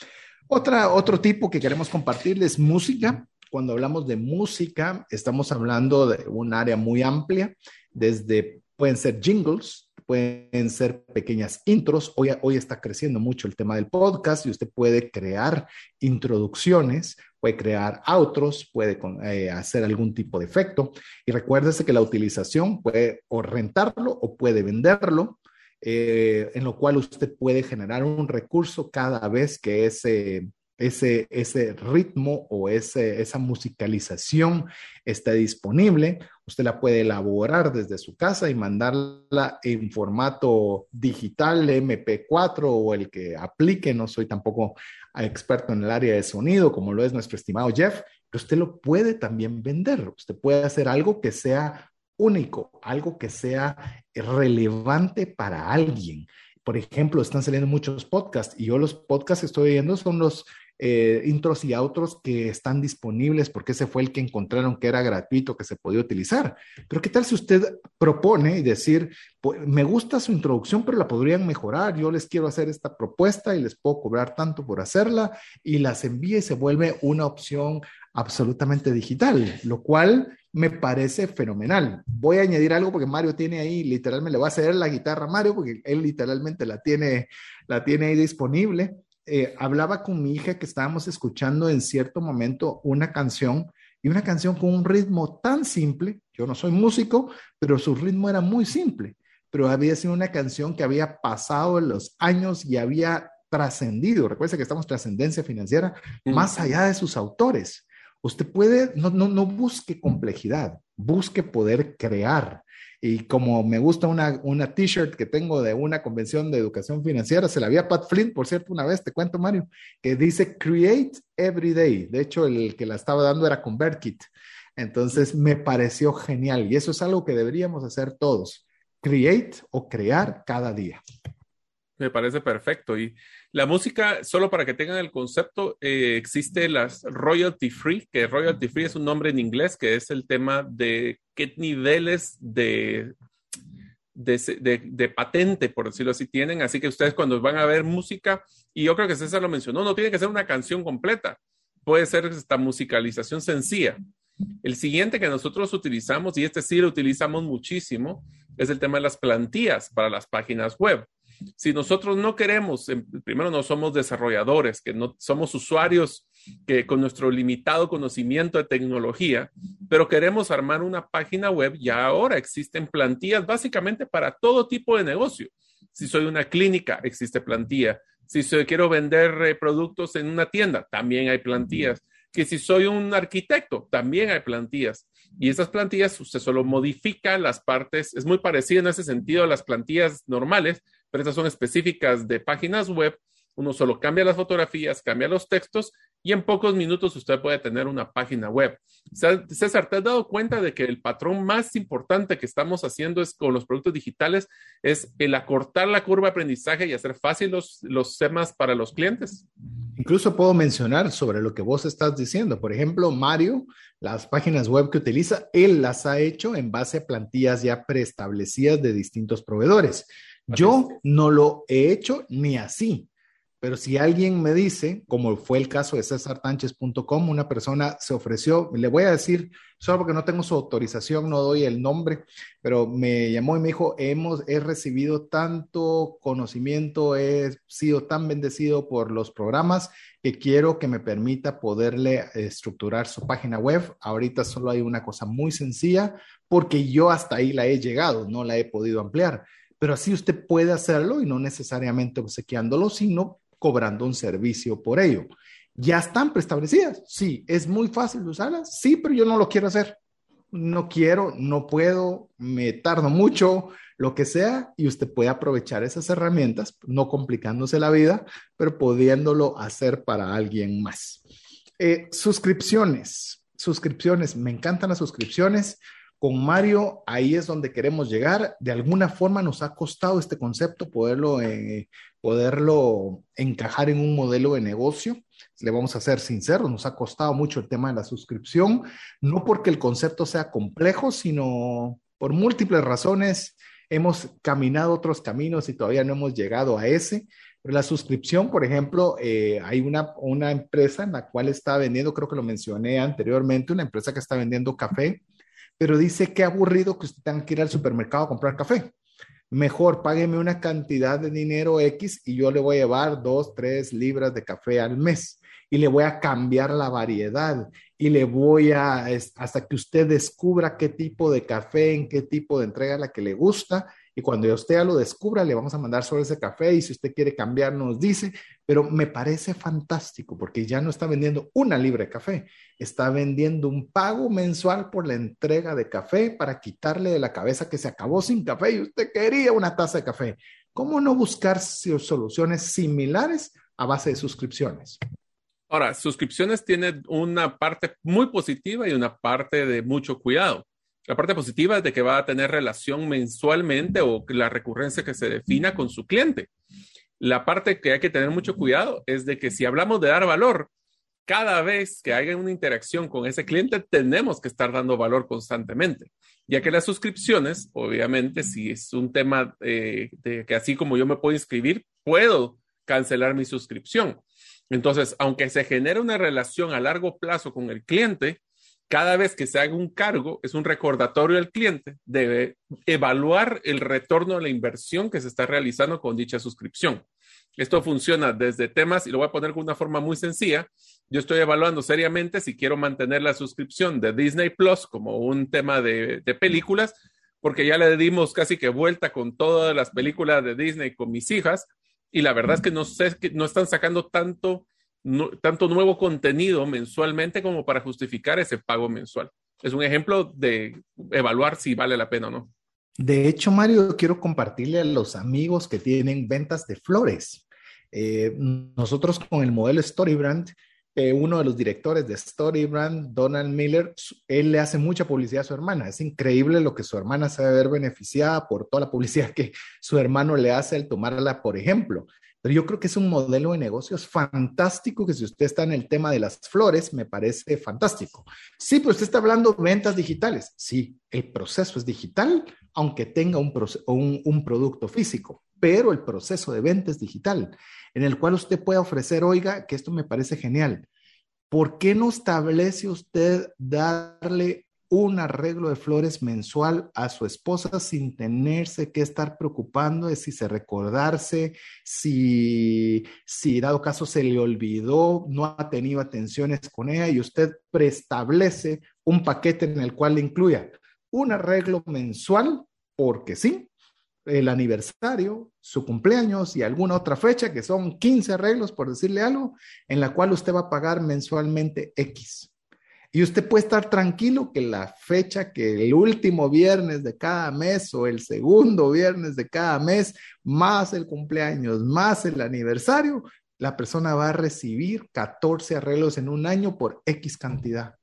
Otro tipo que queremos compartirles música. Cuando hablamos de música, estamos hablando de un área muy amplia, desde pueden ser jingles, pueden ser pequeñas intros. Hoy, hoy está creciendo mucho el tema del podcast y usted puede crear introducciones, puede crear outros, puede eh, hacer algún tipo de efecto. Y recuérdese que la utilización puede o rentarlo o puede venderlo. Eh, en lo cual usted puede generar un recurso cada vez que ese, ese, ese ritmo o esa musicalización está disponible. Usted la puede elaborar desde su casa y mandarla en formato digital, MP4 o el que aplique. No soy tampoco experto en el área de sonido, como lo es nuestro estimado Jeff, pero usted lo puede también vender. Usted puede hacer algo que sea único, algo que sea relevante para alguien. Por ejemplo, están saliendo muchos podcasts y yo los podcasts que estoy viendo son los eh, intros y outros que están disponibles porque ese fue el que encontraron que era gratuito, que se podía utilizar. Pero ¿qué tal si usted propone y decir, me gusta su introducción, pero la podrían mejorar, yo les quiero hacer esta propuesta y les puedo cobrar tanto por hacerla y las envía y se vuelve una opción absolutamente digital, lo cual me parece fenomenal. Voy a añadir algo porque Mario tiene ahí, literalmente le voy a ceder la guitarra a Mario porque él literalmente la tiene, la tiene ahí disponible. Eh, hablaba con mi hija que estábamos escuchando en cierto momento una canción y una canción con un ritmo tan simple. Yo no soy músico, pero su ritmo era muy simple, pero había sido una canción que había pasado los años y había trascendido. Recuerda que estamos trascendencia financiera más allá de sus autores. Usted puede, no, no, no busque complejidad, busque poder crear. Y como me gusta una, una t-shirt que tengo de una convención de educación financiera, se la vi a Pat Flynn, por cierto, una vez, te cuento, Mario, que dice Create Every Day. De hecho, el que la estaba dando era ConvertKit. Entonces, me pareció genial y eso es algo que deberíamos hacer todos. Create o crear cada día. Me parece perfecto. Y la música, solo para que tengan el concepto, eh, existe las royalty free, que royalty free es un nombre en inglés, que es el tema de qué niveles de, de, patente, por decirlo así, tienen. Así que ustedes cuando van a ver música, y yo creo que César lo mencionó, no tiene que ser una canción completa, puede ser esta musicalización sencilla. El siguiente que nosotros utilizamos, y este sí lo utilizamos muchísimo, es el tema de las plantillas para las páginas web si nosotros no queremos, em, primero no somos desarrolladores, que no somos usuarios que con nuestro limitado conocimiento de tecnología, pero queremos armar una página web, ya ahora existen plantillas básicamente para todo tipo de negocio. Si soy una clínica, existe plantilla. Si soy, quiero vender eh, productos en una tienda, también hay plantillas. Que si soy un arquitecto, también hay plantillas. Y esas plantillas, usted solo modifica las partes, es muy parecido en ese sentido a las plantillas normales, pero estas son específicas de páginas web. Uno solo cambia las fotografías, cambia los textos y en pocos minutos usted puede tener una página web. César, ¿te has dado cuenta de que el patrón más importante que estamos haciendo es con los productos digitales es el acortar la curva de aprendizaje y hacer fácil los, los temas para los clientes? Incluso puedo mencionar sobre lo que vos estás diciendo. Por ejemplo, Mario, las páginas web que utiliza, él las ha hecho en base a plantillas ya preestablecidas de distintos proveedores. Yo no lo he hecho ni así, pero si alguien me dice, como fue el caso de cesartanches.com, una persona se ofreció, le voy a decir, solo porque no tengo su autorización, no doy el nombre, pero me llamó y me dijo, hemos, he recibido tanto conocimiento, he sido tan bendecido por los programas que quiero que me permita poderle estructurar su página web. Ahorita solo hay una cosa muy sencilla porque yo hasta ahí la he llegado, no la he podido ampliar pero así usted puede hacerlo y no necesariamente obsequiándolo, sino cobrando un servicio por ello. ¿Ya están preestablecidas? Sí. ¿Es muy fácil usarlas? Sí, pero yo no lo quiero hacer. No quiero, no puedo, me tardo mucho, lo que sea, y usted puede aprovechar esas herramientas, no complicándose la vida, pero pudiéndolo hacer para alguien más. Eh, suscripciones, suscripciones, me encantan las suscripciones. Con Mario, ahí es donde queremos llegar. De alguna forma nos ha costado este concepto poderlo, eh, poderlo encajar en un modelo de negocio. Le vamos a ser sinceros, nos ha costado mucho el tema de la suscripción, no porque el concepto sea complejo, sino por múltiples razones. Hemos caminado otros caminos y todavía no hemos llegado a ese. La suscripción, por ejemplo, eh, hay una, una empresa en la cual está vendiendo, creo que lo mencioné anteriormente, una empresa que está vendiendo café pero dice que aburrido que usted tenga que ir al supermercado a comprar café. Mejor págueme una cantidad de dinero X y yo le voy a llevar dos, tres libras de café al mes y le voy a cambiar la variedad y le voy a, hasta que usted descubra qué tipo de café, en qué tipo de entrega la que le gusta y cuando usted ya lo descubra, le vamos a mandar sobre ese café y si usted quiere cambiar, nos dice, pero me parece fantástico porque ya no está vendiendo una libra de café, está vendiendo un pago mensual por la entrega de café para quitarle de la cabeza que se acabó sin café y usted quería una taza de café. ¿Cómo no buscar soluciones similares a base de suscripciones? Ahora, suscripciones tienen una parte muy positiva y una parte de mucho cuidado. La parte positiva es de que va a tener relación mensualmente o la recurrencia que se defina con su cliente. La parte que hay que tener mucho cuidado es de que si hablamos de dar valor, cada vez que haya una interacción con ese cliente, tenemos que estar dando valor constantemente, ya que las suscripciones, obviamente, si es un tema eh, de que así como yo me puedo inscribir, puedo cancelar mi suscripción. Entonces, aunque se genere una relación a largo plazo con el cliente, cada vez que se haga un cargo, es un recordatorio al cliente de evaluar el retorno a la inversión que se está realizando con dicha suscripción. Esto funciona desde temas, y lo voy a poner con una forma muy sencilla. Yo estoy evaluando seriamente si quiero mantener la suscripción de Disney Plus como un tema de, de películas, porque ya le dimos casi que vuelta con todas las películas de Disney con mis hijas, y la verdad es que no sé, que no están sacando tanto tanto nuevo contenido mensualmente como para justificar ese pago mensual. Es un ejemplo de evaluar si vale la pena o no. De hecho, Mario, quiero compartirle a los amigos que tienen ventas de flores. Eh, nosotros con el modelo Storybrand, eh, uno de los directores de Storybrand, Donald Miller, él le hace mucha publicidad a su hermana. Es increíble lo que su hermana se debe ver beneficiada por toda la publicidad que su hermano le hace al tomarla, por ejemplo. Pero yo creo que es un modelo de negocios fantástico que si usted está en el tema de las flores, me parece fantástico. Sí, pero usted está hablando de ventas digitales. Sí, el proceso es digital, aunque tenga un, un, un producto físico, pero el proceso de venta es digital, en el cual usted puede ofrecer, oiga, que esto me parece genial. ¿Por qué no establece usted darle un arreglo de flores mensual a su esposa sin tenerse que estar preocupando de si se recordarse, si, si dado caso se le olvidó, no ha tenido atenciones con ella y usted preestablece un paquete en el cual le incluya un arreglo mensual, porque sí, el aniversario, su cumpleaños y alguna otra fecha, que son 15 arreglos, por decirle algo, en la cual usted va a pagar mensualmente X. Y usted puede estar tranquilo que la fecha, que el último viernes de cada mes o el segundo viernes de cada mes, más el cumpleaños, más el aniversario, la persona va a recibir 14 arreglos en un año por X cantidad.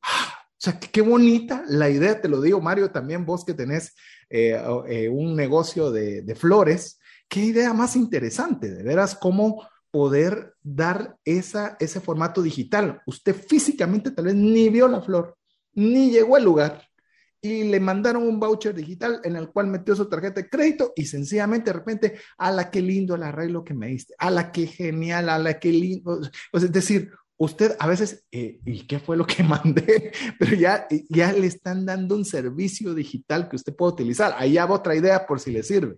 ¡Ah! O sea, qué bonita la idea, te lo digo, Mario, también vos que tenés eh, eh, un negocio de, de flores, qué idea más interesante, de veras, cómo poder dar esa, ese formato digital. Usted físicamente tal vez ni vio la flor, ni llegó al lugar y le mandaron un voucher digital en el cual metió su tarjeta de crédito y sencillamente de repente, a la que lindo el arreglo que me diste, a la que genial, a la que lindo. es decir, usted a veces, eh, ¿y qué fue lo que <laughs> mandé? Pero ya, ya le están dando un servicio digital que usted puede utilizar. Ahí va otra idea por si le sirve.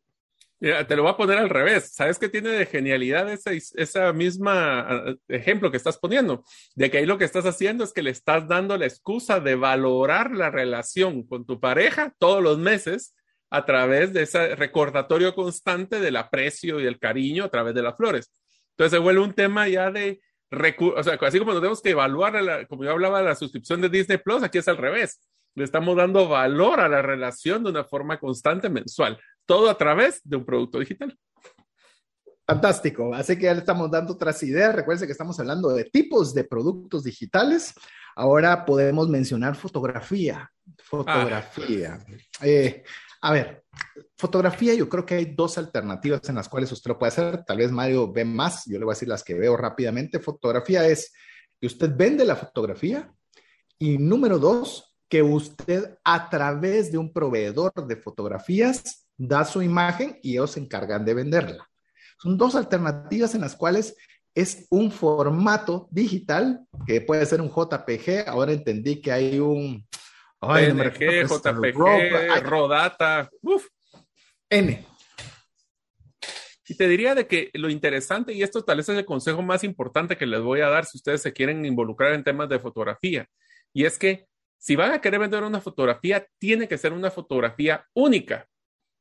Te lo voy a poner al revés. ¿Sabes qué tiene de genialidad esa, esa misma ah, ejemplo que estás poniendo? De que ahí lo que estás haciendo es que le estás dando la excusa de valorar la relación con tu pareja todos los meses a través de ese recordatorio constante del aprecio y el cariño a través de las flores. Entonces se vuelve un tema ya de, o sea, así como tenemos que evaluar, como yo hablaba de la suscripción de Disney Plus, aquí es al revés. Le estamos dando valor a la relación de una forma constante mensual todo a través de un producto digital. Fantástico. Así que ya le estamos dando otras ideas. Recuerden que estamos hablando de tipos de productos digitales. Ahora podemos mencionar fotografía. Fotografía. Ah. Eh, a ver, fotografía, yo creo que hay dos alternativas en las cuales usted lo puede hacer. Tal vez Mario ve más, yo le voy a decir las que veo rápidamente. Fotografía es que usted vende la fotografía y número dos, que usted a través de un proveedor de fotografías da su imagen y ellos se encargan de venderla. Son dos alternativas en las cuales es un formato digital que puede ser un JPG. Ahora entendí que hay un PNG, JPG, Rodata, uf. N. Y te diría de que lo interesante, y esto tal vez es el consejo más importante que les voy a dar si ustedes se quieren involucrar en temas de fotografía, y es que si van a querer vender una fotografía, tiene que ser una fotografía única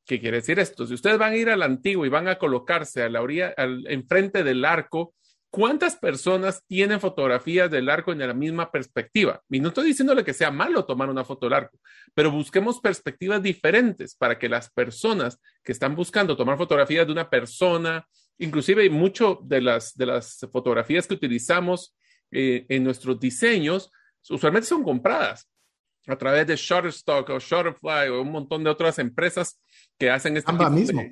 ¿Qué quiere decir esto? Si ustedes van a ir al antiguo y van a colocarse a la orilla, al, enfrente del arco, ¿cuántas personas tienen fotografías del arco en la misma perspectiva? Y no estoy diciéndole que sea malo tomar una foto del arco, pero busquemos perspectivas diferentes para que las personas que están buscando tomar fotografías de una persona, inclusive mucho de las, de las fotografías que utilizamos eh, en nuestros diseños, usualmente son compradas a través de Shutterstock o Shutterfly o un montón de otras empresas que hacen este Canva mismo.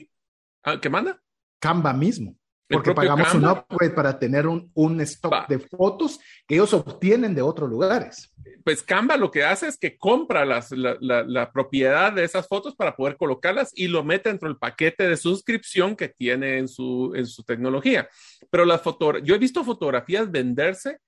Ah, ¿Qué manda? Canva mismo. Porque pagamos un upgrade para tener un, un stock de fotos que ellos obtienen de otros lugares. Pues Canva lo que hace es que compra las, la, la, propiedad de esas fotos para poder colocarlas y lo mete dentro del paquete de suscripción que tiene en su, en su tecnología. Pero las foto yo he visto fotografías venderse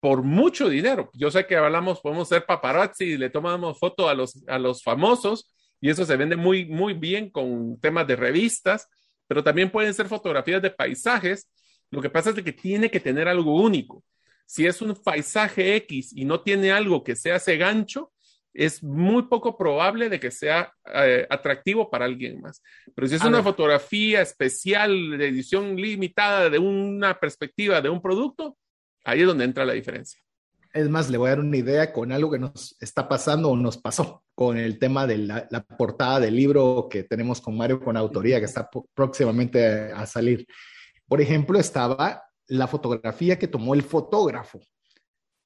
por mucho dinero. Yo sé que hablamos, podemos ser paparazzi y le tomamos foto a los, a los famosos y eso se vende muy, muy bien con temas de revistas pero también pueden ser fotografías de paisajes. Lo que pasa es que tiene que tener algo único. Si es un paisaje X y no tiene algo que sea ese gancho, es muy poco probable de que sea eh, atractivo para alguien más. Pero si es una fotografía especial de edición limitada de una perspectiva de un producto, ahí es donde entra la diferencia. Es más, le voy a dar una idea con algo que nos está pasando o nos pasó con el tema de la, portada del libro que tenemos con Mario con autoría, que está próximamente a salir. Por ejemplo, estaba la fotografía que tomó el fotógrafo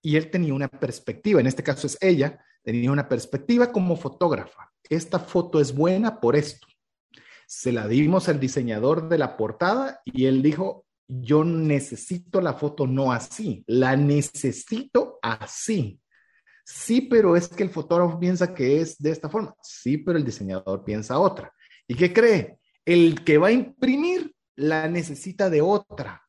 y él tenía una perspectiva, en este caso es ella, tenía una perspectiva como fotógrafa. Esta foto es buena por esto. Se la dimos al diseñador de la portada y él dijo, yo necesito la foto no así, la necesito así. Sí, pero es que el fotógrafo piensa que es de esta forma. Sí, pero el diseñador piensa otra. ¿Y qué cree? El que va a imprimir la necesita de otra,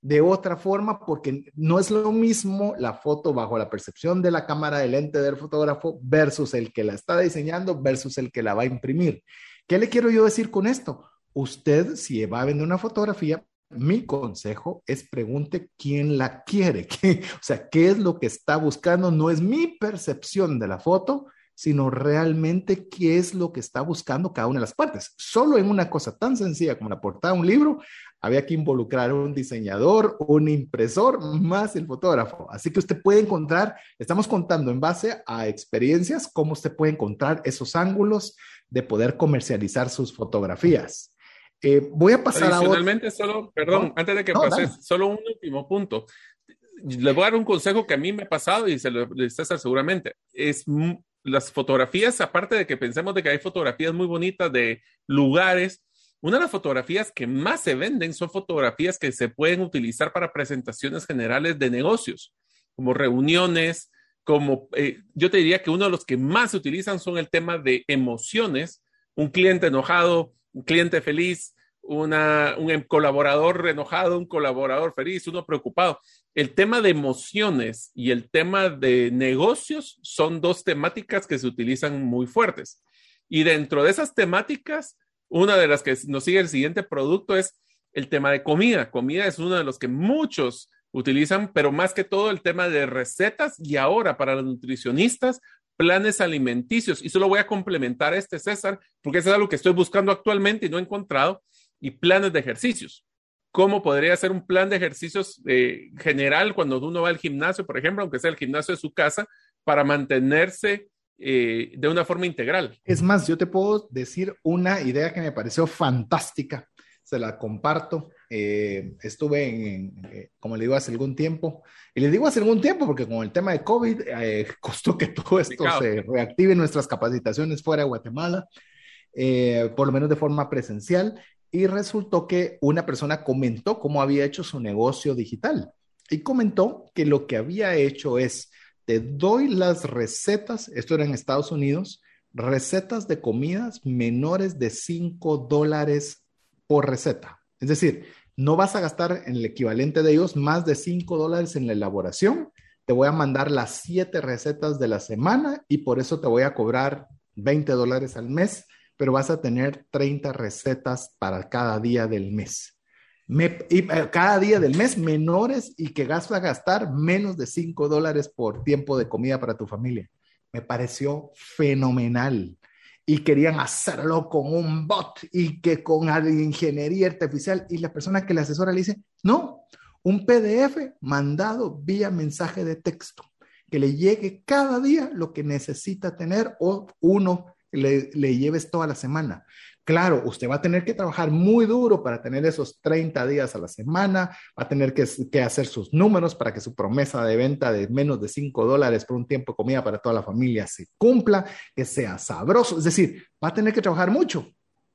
de otra forma, porque no es lo mismo la foto bajo la percepción de la cámara de lente del fotógrafo versus el que la está diseñando versus el que la va a imprimir. ¿Qué le quiero yo decir con esto? Usted, si va a vender una fotografía, mi consejo es pregunte quién la quiere, <laughs> o sea, qué es lo que está buscando. No es mi percepción de la foto, sino realmente qué es lo que está buscando cada una de las partes. Solo en una cosa tan sencilla como la portada de un libro, había que involucrar a un diseñador, un impresor, más el fotógrafo. Así que usted puede encontrar, estamos contando en base a experiencias, cómo usted puede encontrar esos ángulos de poder comercializar sus fotografías. Eh, voy a pasar a Adicionalmente, solo, perdón, antes de que pases, solo un último punto. Le voy a dar un consejo que a mí me ha pasado y se lo César seguramente. Es las fotografías, aparte de que pensemos de que hay fotografías muy bonitas de lugares, una de las fotografías que más se venden son fotografías que se pueden utilizar para presentaciones generales de negocios, como reuniones, como eh, yo te diría que uno de los que más se utilizan son el tema de emociones, un cliente enojado, cliente feliz, una, un colaborador enojado, un colaborador feliz, uno preocupado. El tema de emociones y el tema de negocios son dos temáticas que se utilizan muy fuertes. Y dentro de esas temáticas, una de las que nos sigue el siguiente producto es el tema de comida. Comida es uno de los que muchos utilizan, pero más que todo el tema de recetas y ahora para los nutricionistas, planes alimenticios. Y solo voy a complementar este, César, porque eso es algo que estoy buscando actualmente y no he encontrado, y planes de ejercicios. ¿Cómo podría ser un plan de ejercicios eh, general cuando uno va al gimnasio, por ejemplo, aunque sea el gimnasio de su casa, para mantenerse eh, de una forma integral? Es más, yo te puedo decir una idea que me pareció fantástica, se la comparto. Eh, estuve en, como le digo, hace algún tiempo, y le digo hace algún tiempo porque con el tema de COVID eh, <laughs> costó que todo esto se reactive nuestras capacitaciones fuera de Guatemala, eh, por lo menos de forma presencial, y resultó que una persona comentó cómo había hecho su negocio digital y comentó que lo que había hecho es, te doy las recetas, esto era en Estados Unidos, recetas de comidas menores de 5 dólares por receta. Es decir, no vas a gastar en el equivalente de ellos más de 5 dólares en la elaboración. Te voy a mandar las 7 recetas de la semana y por eso te voy a cobrar 20 dólares al mes, pero vas a tener 30 recetas para cada día del mes. eh, cada día del mes menores y que vas a gastar menos de 5 dólares por tiempo de comida para tu familia. Me pareció fenomenal. Y querían hacerlo con un bot y que con ingeniería artificial y la persona que le asesora le dice, no, un PDF mandado vía mensaje de texto, que le llegue cada día lo que necesita tener o uno le, le lleves toda la semana. Claro, usted va a tener que trabajar muy duro para tener esos 30 días a la semana, va a tener que, hacer sus números para que su promesa de venta de menos de 5 dólares por un tiempo de comida para toda la familia se cumpla, que sea sabroso. Es decir, va a tener que trabajar mucho,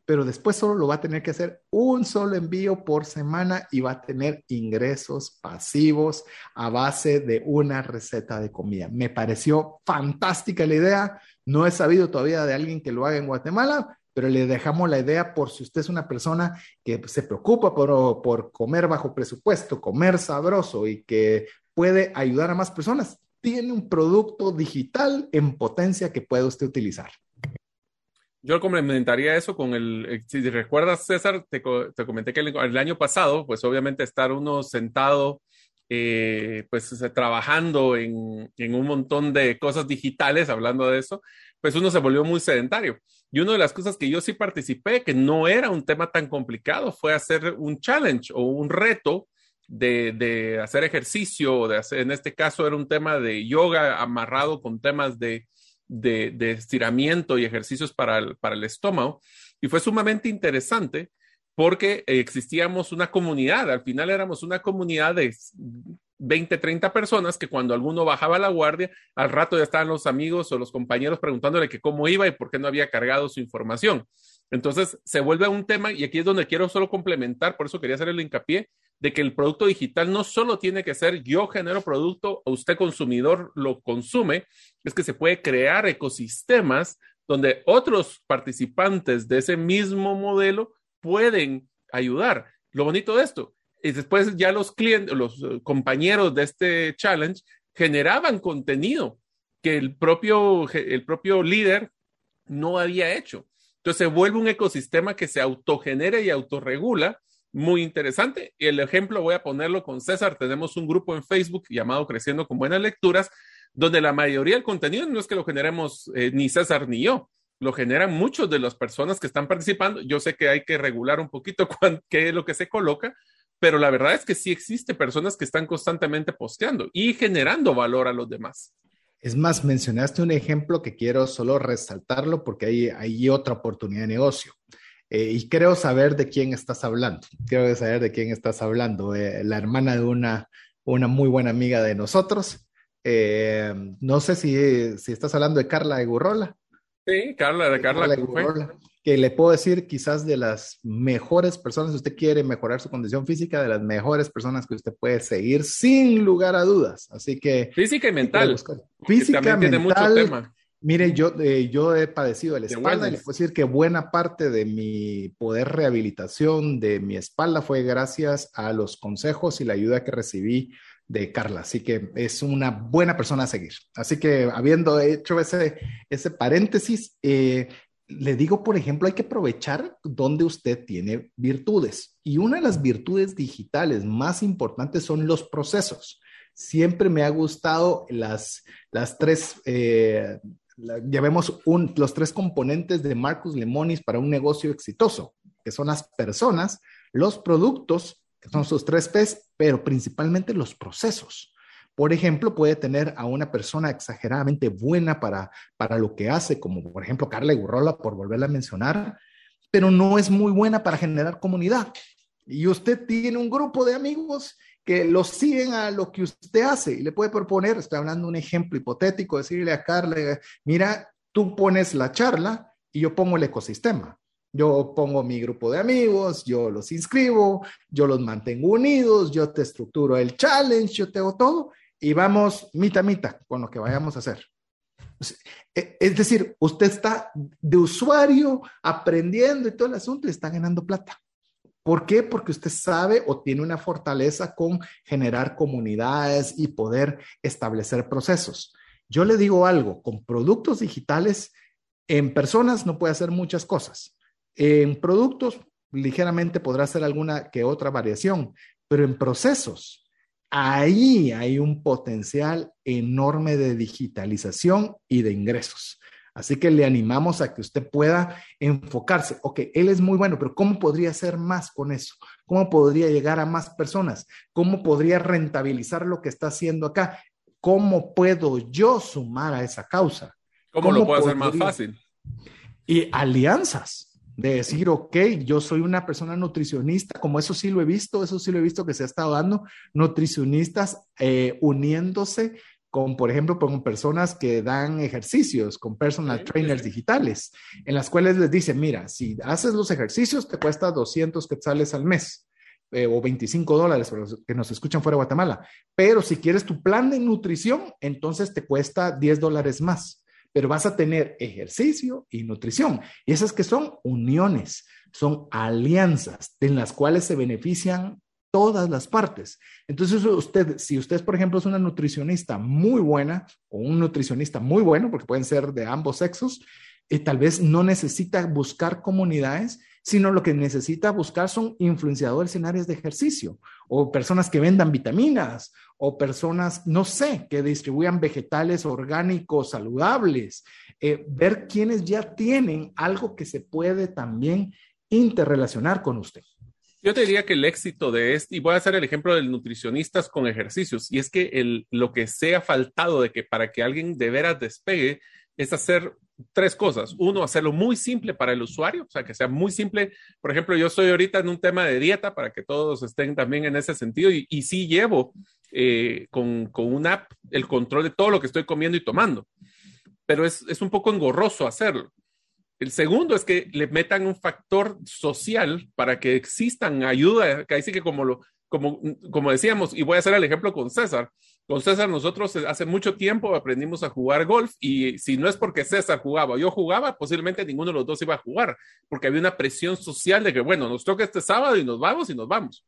pero después solo lo va a tener que hacer un solo envío por semana y va a tener ingresos pasivos a base de una receta de comida. Me pareció fantástica la idea. No he sabido todavía de alguien que lo haga en Guatemala, pero le dejamos la idea por si usted es una persona que se preocupa por, por comer bajo presupuesto, comer sabroso y que puede ayudar a más personas. Tiene un producto digital en potencia que puede usted utilizar. Yo complementaría eso con el, eh, si recuerdas César, te, te comenté que el, el, año pasado, pues obviamente estar uno sentado, eh, pues trabajando en, en, un montón de cosas digitales, hablando de eso, pues uno se volvió muy sedentario. Y una de las cosas que yo sí participé, que no era un tema tan complicado, fue hacer un challenge o un reto de, de hacer ejercicio, de hacer, en este caso era un tema de yoga amarrado con temas de, de, estiramiento y ejercicios para para el estómago. Y fue sumamente interesante porque existíamos una comunidad, al final éramos una comunidad de 20, 30 personas que cuando alguno bajaba la guardia, al rato ya estaban los amigos o los compañeros preguntándole que cómo iba y por qué no había cargado su información. Entonces se vuelve un tema y aquí es donde quiero solo complementar, por eso quería hacer el hincapié de que el producto digital no solo tiene que ser yo genero producto o usted consumidor lo consume, es que se puede crear ecosistemas donde otros participantes de ese mismo modelo pueden ayudar. Lo bonito de esto, y después ya los clientes, los eh, compañeros de este challenge generaban contenido que el propio, el propio líder no había hecho. Entonces se vuelve un ecosistema que se autogenera y autorregula, muy interesante. Y el ejemplo voy a ponerlo con César. Tenemos un grupo en Facebook llamado Creciendo con Buenas Lecturas, donde la mayoría del contenido no es que lo generemos eh, ni César ni yo, lo generan muchos de las personas que están participando. Yo sé que hay que regular un poquito <laughs> qué es lo que se coloca, pero la verdad es que sí existe personas que están constantemente posteando y generando valor a los demás. Es más, mencionaste un ejemplo que quiero solo resaltarlo porque hay, hay otra oportunidad de negocio. Eh, y creo saber de quién estás hablando. Quiero saber de quién estás hablando. Eh, la hermana de una, una muy buena amiga de nosotros. Eh, no sé si, si estás hablando de Carla de Gurrola. Sí, Carla, de Carla, Carla de que le puedo decir quizás de las mejores personas, si usted quiere mejorar su condición física, de las mejores personas que usted puede seguir sin lugar a dudas. Así que... Física y mental. Física, mental. Tiene mucho tema. Mire, yo, eh, yo he padecido de la espalda y le puedo decir que buena parte de mi poder rehabilitación de mi espalda fue gracias a los consejos y la ayuda que recibí de Carla. Así que es una buena persona a seguir. Así que habiendo hecho ese, ese paréntesis, eh, le digo, por ejemplo, hay que aprovechar donde usted tiene virtudes. Y una de las virtudes digitales más importantes son los procesos. Siempre me ha gustado las, las tres, eh, llamemos un, los tres componentes de Marcus Lemonis para un negocio exitoso, que son las personas, los productos, son sus tres P's, pero principalmente los procesos. Por ejemplo, puede tener a una persona exageradamente buena para, para lo que hace, como por ejemplo Carla Gurrola, por volverla a mencionar, pero no es muy buena para generar comunidad. Y usted tiene un grupo de amigos que los siguen a lo que usted hace y le puede proponer, estoy hablando de un ejemplo hipotético, decirle a Carla, mira, tú pones la charla y yo pongo el ecosistema. Yo pongo mi grupo de amigos, yo los inscribo, yo los mantengo unidos, yo te estructuro el challenge, yo te hago todo y vamos mitad mitad con lo que vayamos a hacer. E, es decir, usted está de usuario aprendiendo y todo el asunto y está ganando plata. ¿Por qué? Porque usted sabe o tiene una fortaleza con generar comunidades y poder establecer procesos. Yo le digo algo, con productos digitales, en personas no puede hacer muchas cosas. En productos, ligeramente podrá hacer alguna que otra variación, pero en procesos, ahí hay un potencial enorme de digitalización y de ingresos. Así que le animamos a que usted pueda enfocarse. Ok, él es muy bueno, pero ¿cómo podría hacer más con eso? ¿Cómo podría llegar a más personas? ¿Cómo podría rentabilizar lo que está haciendo acá? ¿Cómo puedo yo sumar a esa causa? ¿Cómo, lo puedo hacer más fácil? Y alianzas de decir, ok, yo soy una persona nutricionista, como eso sí lo he visto, eso sí lo he visto que se ha estado dando, nutricionistas eh, uniéndose con, por ejemplo, con personas que dan ejercicios, con personal trainers digitales, en las cuales les dicen, mira, si haces los ejercicios te cuesta 200 quetzales al mes. Eh, o 25 dólares para los que nos escuchan fuera de Guatemala. Pero si quieres tu plan de nutrición, entonces te cuesta 10 dólares más. Pero vas a tener ejercicio y nutrición. Y esas que son uniones, son alianzas en las cuales se benefician todas las partes. Entonces, usted, si usted, por ejemplo, es una nutricionista muy buena o un nutricionista muy bueno, porque pueden ser de ambos sexos, eh, tal vez no necesita buscar comunidades, sino lo que necesita buscar son influenciadores en áreas de ejercicio o personas que vendan vitaminas o personas, no sé, que distribuyan vegetales orgánicos saludables, eh, ver quiénes ya tienen algo que se puede también interrelacionar con usted. Yo te diría que el éxito de este, y voy a hacer el ejemplo del nutricionistas con ejercicios, y es que lo que se ha faltado de que para que alguien de veras despegue es hacer tres cosas. Uno, hacerlo muy simple para el usuario, o sea, que sea muy simple. Por ejemplo, yo estoy ahorita en un tema de dieta para que todos estén también en ese sentido y, y sí llevo eh, con, con una app el control de todo lo que estoy comiendo y tomando, pero es, es un poco engorroso hacerlo. El segundo es que le metan un factor social para que existan ayuda, que ahí sí que como lo, como, como decíamos, y voy a hacer el ejemplo con César. Con César nosotros hace mucho tiempo aprendimos a jugar golf y si no es porque César jugaba yo jugaba, posiblemente ninguno de los dos iba a jugar, porque había una presión social de que, bueno, nos toca este sábado y nos vamos y nos vamos.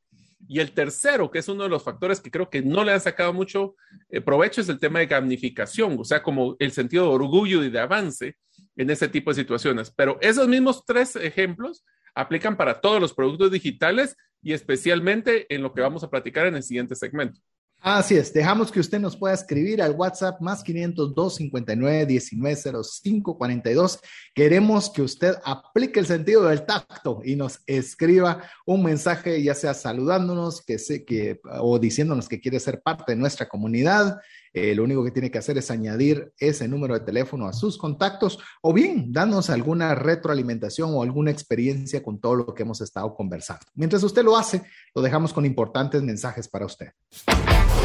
Y el tercero, que es uno de los factores que creo que no le han sacado mucho eh, provecho, es el tema de gamificación, o sea, como el sentido de orgullo y de avance en ese tipo de situaciones. Pero esos mismos tres ejemplos aplican para todos los productos digitales y especialmente en lo que vamos a platicar en el siguiente segmento. Así es, dejamos que usted nos pueda escribir al WhatsApp más 502 59 19 05 42. Queremos que usted aplique el sentido del tacto y nos escriba un mensaje, ya sea saludándonos que sé que, o diciéndonos que quiere ser parte de nuestra comunidad eh, lo único que tiene que hacer es añadir ese número de teléfono a sus contactos o bien darnos alguna retroalimentación o alguna experiencia con todo lo que hemos estado conversando. Mientras usted lo hace, lo dejamos con importantes mensajes para usted.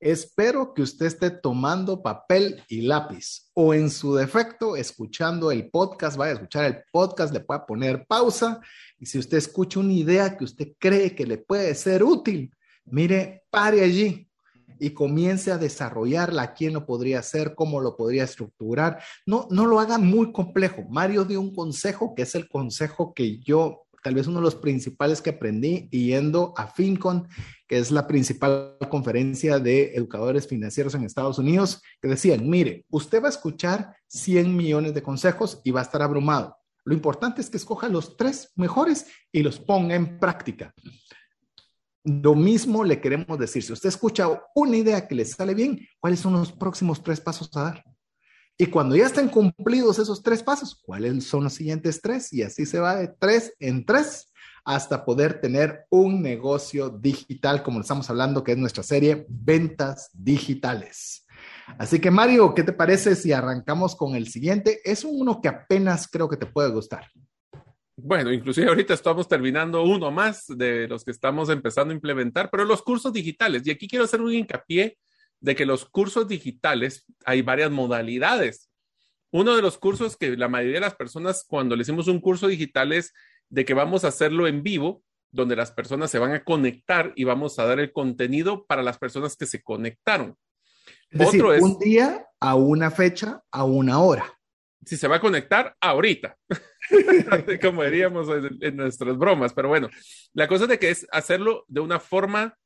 Espero que usted esté tomando papel y lápiz o en su defecto escuchando el podcast, vaya a escuchar el podcast, le pueda poner pausa y si usted escucha una idea que usted cree que le puede ser útil, mire, pare allí y comience a desarrollarla, quién lo podría hacer, cómo lo podría estructurar. No, no lo haga muy complejo. Mario dio un consejo que es el consejo que yo tal vez uno de los principales que aprendí yendo a FinCon, que es la principal conferencia de educadores financieros en Estados Unidos, que decían, mire, usted va a escuchar 100 millones de consejos y va a estar abrumado. Lo importante es que escoja los tres mejores y los ponga en práctica. Lo mismo le queremos decir, si usted escucha una idea que le sale bien, ¿cuáles son los próximos tres pasos a dar? Y cuando ya estén cumplidos esos tres pasos, ¿cuáles son los siguientes tres? Y así se va de tres en tres hasta poder tener un negocio digital, como estamos hablando, que es nuestra serie Ventas Digitales. Así que Mario, ¿qué te parece si arrancamos con el siguiente? Es uno que apenas creo que te puede gustar. Bueno, inclusive ahorita estamos terminando uno más de los que estamos empezando a implementar, pero los cursos digitales. Y aquí quiero hacer un hincapié de que los cursos digitales hay varias modalidades. Uno de los cursos que la mayoría de las personas cuando le hicimos un curso digital es de que vamos a hacerlo en vivo, donde las personas se van a conectar y vamos a dar el contenido para las personas que se conectaron. Otro es un día a una fecha a una hora. Si se va a conectar ahorita, <laughs> como diríamos en, nuestras bromas, pero bueno, la cosa de que es hacerlo de una forma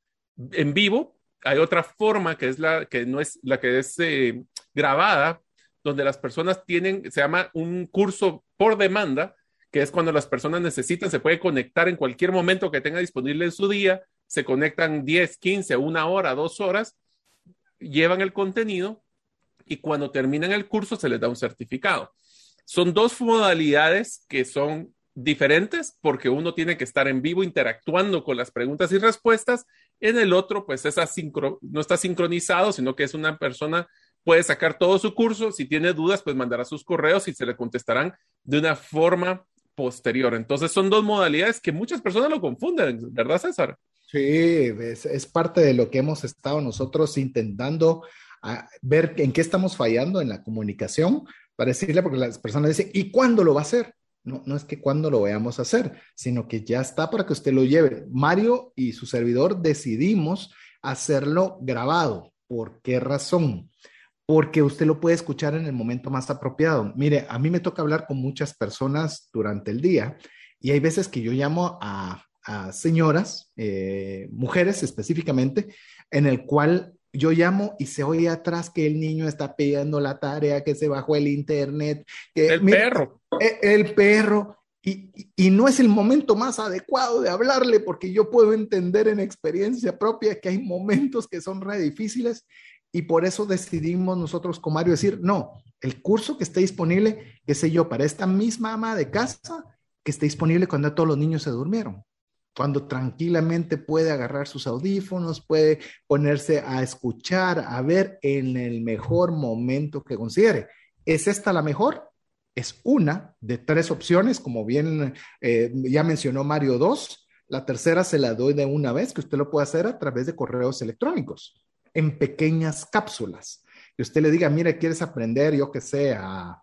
en vivo. Hay otra forma que es la que no es la que es eh, grabada, donde las personas tienen, se llama un curso por demanda, que es cuando las personas necesitan, se puede conectar en cualquier momento que tenga disponible en su día, se conectan 10, 15, una hora, dos horas, llevan el contenido y cuando terminan el curso se les da un certificado. Son dos modalidades que son diferentes porque uno tiene que estar en vivo interactuando con las preguntas y respuestas. En el otro, pues es no está sincronizado, sino que es una persona puede sacar todo su curso. Si tiene dudas, pues mandará sus correos y se le contestarán de una forma posterior. Entonces son dos modalidades que muchas personas lo confunden, ¿verdad, César? Sí, es, parte de lo que hemos estado nosotros intentando ah, ver en qué estamos fallando en la comunicación para decirle, porque las personas dicen, ¿y cuándo lo va a hacer? No, no es que cuándo lo vayamos a hacer, sino que ya está para que usted lo lleve. Mario y su servidor decidimos hacerlo grabado. ¿Por qué razón? Porque usted lo puede escuchar en el momento más apropiado. Mire, a mí me toca hablar con muchas personas durante el día y hay veces que yo llamo a, señoras, eh, mujeres específicamente, en el cual yo llamo y se oye atrás que el niño está pidiendo la tarea, que se bajó el internet. Que, el perro. E, el, perro. Y, y, no es el momento más adecuado de hablarle porque yo puedo entender en experiencia propia que hay momentos que son re difíciles y por eso decidimos nosotros con Mario decir, no, el curso que esté disponible, qué sé yo, para esta misma ama de casa, que esté disponible cuando todos los niños se durmieron, cuando tranquilamente puede agarrar sus audífonos, puede ponerse a escuchar, a ver en el mejor momento que considere. ¿Es esta la mejor? Es una de tres opciones, como bien eh, ya mencionó Mario, dos. La tercera se la doy de una vez, que usted lo puede hacer a través de correos electrónicos en pequeñas cápsulas. Y usted le diga, mire, ¿quieres aprender, yo que sé, a,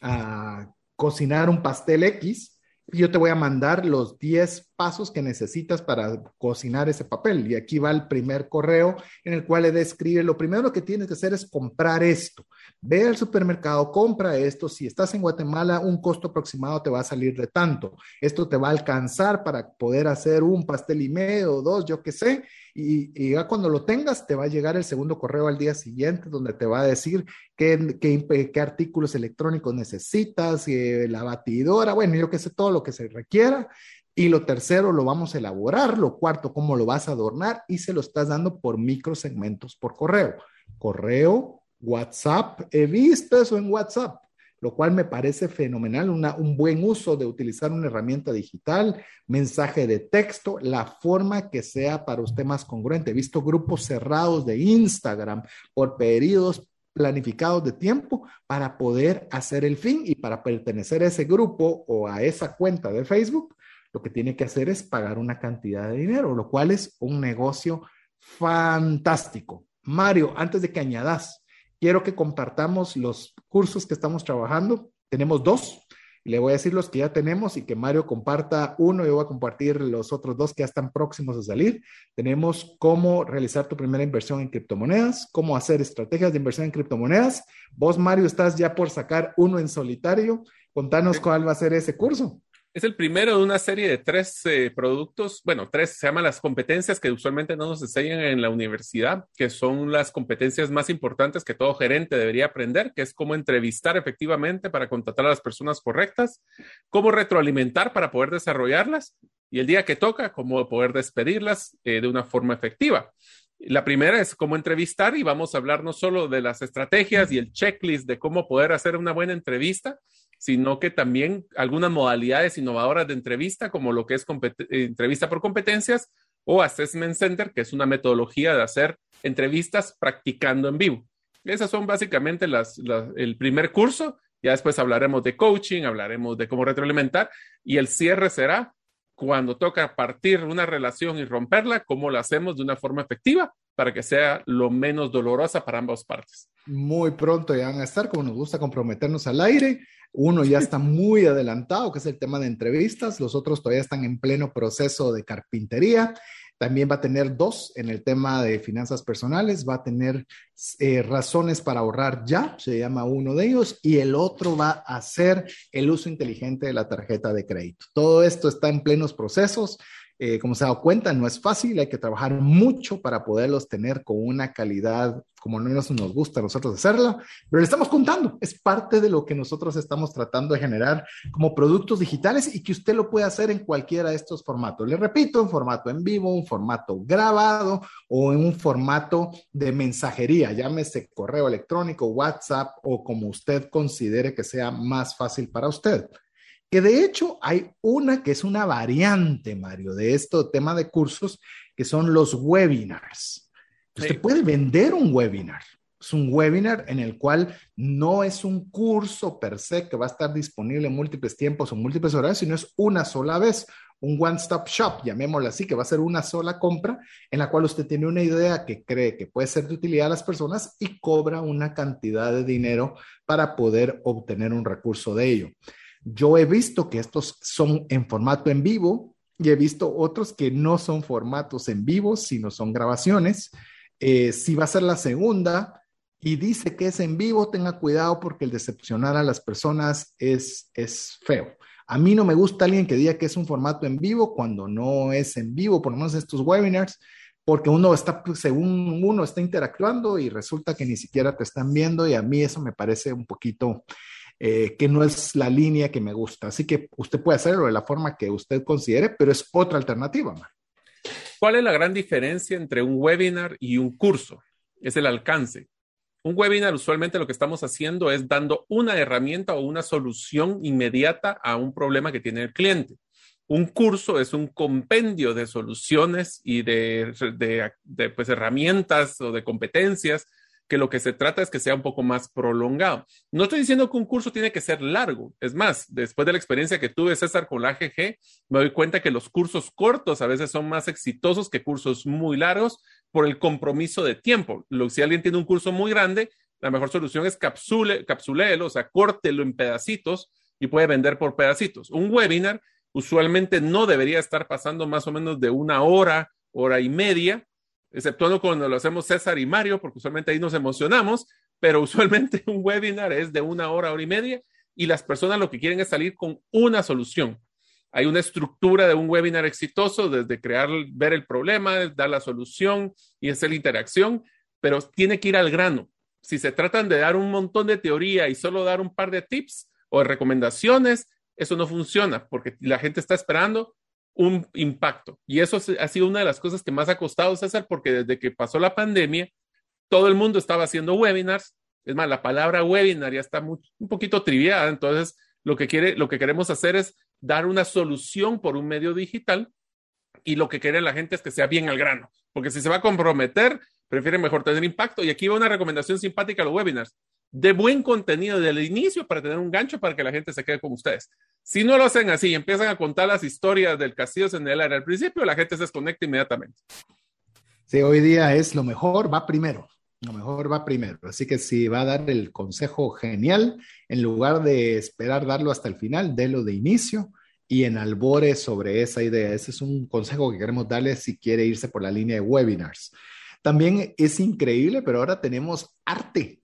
a cocinar un pastel X? yo te voy a mandar los 10 pasos que necesitas para cocinar ese papel. Y aquí va el primer correo en el cual le describe, lo primero que tienes que hacer es comprar esto. Ve al supermercado, compra esto. Si estás en Guatemala, un costo aproximado te va a salir de tanto. Esto te va a alcanzar para poder hacer un pastel y medio dos, yo qué sé. Y, ya cuando lo tengas, te va a llegar el segundo correo al día siguiente donde te va a decir qué, qué, artículos electrónicos necesitas, eh, la batidora, bueno, yo qué sé, todo lo que se requiera. Y lo tercero, lo vamos a elaborar. Lo cuarto, cómo lo vas a adornar y se lo estás dando por microsegmentos por correo. Correo, WhatsApp, he visto eso en WhatsApp lo cual me parece fenomenal, un buen uso de utilizar una herramienta digital, mensaje de texto, la forma que sea para usted más congruente. He visto grupos cerrados de Instagram por periodos planificados de tiempo para poder hacer el fin y para pertenecer a ese grupo o a esa cuenta de Facebook, lo que tiene que hacer es pagar una cantidad de dinero, lo cual es un negocio fantástico. Mario, antes de que añadas, quiero que compartamos los cursos que estamos trabajando. Tenemos dos. Le voy a decir los que ya tenemos y que Mario comparta uno. Yo voy a compartir los otros dos que ya están próximos a salir. Tenemos cómo realizar tu primera inversión en criptomonedas, cómo hacer estrategias de inversión en criptomonedas. Vos, Mario, estás ya por sacar uno en solitario. Contanos cuál va a ser ese curso. Es el primero de una serie de tres eh, productos, bueno, tres, se llaman las competencias que usualmente no nos enseñan en la universidad, que son las competencias más importantes que todo gerente debería aprender, que es cómo entrevistar efectivamente para contratar a las personas correctas, cómo retroalimentar para poder desarrollarlas y el día que toca, cómo poder despedirlas eh, de una forma efectiva. La primera es cómo entrevistar y vamos a hablar no solo de las estrategias y el checklist de cómo poder hacer una buena entrevista, sino que también algunas modalidades innovadoras de entrevista, como lo que es entrevista por competencias o Assessment Center, que es una metodología de hacer entrevistas practicando en vivo. Esas son básicamente las, el primer curso. Ya después hablaremos de coaching, hablaremos de cómo retroalimentar y el cierre será cuando toca partir una relación y romperla, cómo lo hacemos de una forma efectiva para que sea lo menos dolorosa para ambas partes. Muy pronto ya van a estar, como nos gusta comprometernos al aire. Uno ya está muy adelantado, que es el tema de entrevistas. Los otros todavía están en pleno proceso de carpintería. También va a tener dos en el tema de finanzas personales, va a tener eh, razones para ahorrar ya, se llama uno de ellos, y el otro va a ser el uso inteligente de la tarjeta de crédito. Todo esto está en plenos procesos. Eh, como se ha dado cuenta, no es fácil, hay que trabajar mucho para poderlos tener con una calidad como no nos gusta a nosotros hacerlo, pero le estamos contando, es parte de lo que nosotros estamos tratando de generar como productos digitales y que usted lo puede hacer en cualquiera de estos formatos. Le repito, en formato en vivo, un formato grabado o en un formato de mensajería, llámese correo electrónico, WhatsApp o como usted considere que sea más fácil para usted que de hecho hay una que es una variante, Mario, de este tema de cursos, que son los webinars. Usted puede vender un webinar. Es un webinar en el cual no es un curso per se que va a estar disponible en múltiples tiempos o múltiples horarios, sino es una sola vez, un one-stop shop, llamémoslo así, que va a ser una sola compra en la cual usted tiene una idea que cree que puede ser de utilidad a las personas y cobra una cantidad de dinero para poder obtener un recurso de ello. Yo he visto que estos son en formato en vivo y he visto otros que no son formatos en vivo, sino son grabaciones. Eh, si va a ser la segunda y dice que es en vivo, tenga cuidado porque el decepcionar a las personas es, es feo. A mí no me gusta alguien que diga que es un formato en vivo cuando no es en vivo, por lo menos estos webinars, porque uno está, según uno está interactuando y resulta que ni siquiera te están viendo y a mí eso me parece un poquito eh, que no es la línea que me gusta. Así que usted puede hacerlo de la forma que usted considere, pero es otra alternativa. ¿Cuál es la gran diferencia entre un webinar y un curso? Es el alcance. Un webinar usualmente lo que estamos haciendo es dando una herramienta o una solución inmediata a un problema que tiene el cliente. Un curso es un compendio de soluciones y de, de pues, herramientas o de competencias que lo que se trata es que sea un poco más prolongado. No estoy diciendo que un curso tiene que ser largo. Es más, después de la experiencia que tuve, César, con la AGG, me doy cuenta que los cursos cortos a veces son más exitosos que cursos muy largos por el compromiso de tiempo. Lo, si alguien tiene un curso muy grande, la mejor solución es capsule, capsuléelo, o sea, córtelo en pedacitos y puede vender por pedacitos. Un webinar usualmente no debería estar pasando más o menos de una hora, hora y media, exceptuando cuando lo hacemos César y Mario, porque usualmente ahí nos emocionamos, pero usualmente <laughs> un webinar es de una hora, hora y media, y las personas lo que quieren es salir con una solución. Hay una estructura de un webinar exitoso, desde crear, ver el problema, dar la solución y hacer la interacción, pero tiene que ir al grano. Si se tratan de dar un montón de teoría y solo dar un par de tips o recomendaciones, eso no funciona porque la gente está esperando un impacto. Y eso ha sido una de las cosas que más ha costado, César, porque desde que pasó la pandemia, todo el mundo estaba haciendo webinars. Es más, la palabra webinar ya está un poquito triviada. Entonces, lo que, quiere, lo que queremos hacer es dar una solución por un medio digital y lo que quiere la gente es que sea bien al grano, porque si se va a comprometer, prefiere mejor tener impacto. Y aquí va una recomendación simpática a los webinars de buen contenido desde el inicio para tener un gancho para que la gente se quede con ustedes. Si no lo hacen así y empiezan a contar las historias del castillo en el al principio, la gente se desconecta inmediatamente. Sí, hoy día es lo mejor, va primero. Lo mejor va primero. Así que si va a dar el consejo genial, en lugar de esperar darlo hasta el final, délo de inicio y en albore sobre esa idea. Ese es un consejo que queremos darle si quiere irse por la línea de webinars. También es increíble, pero ahora tenemos arte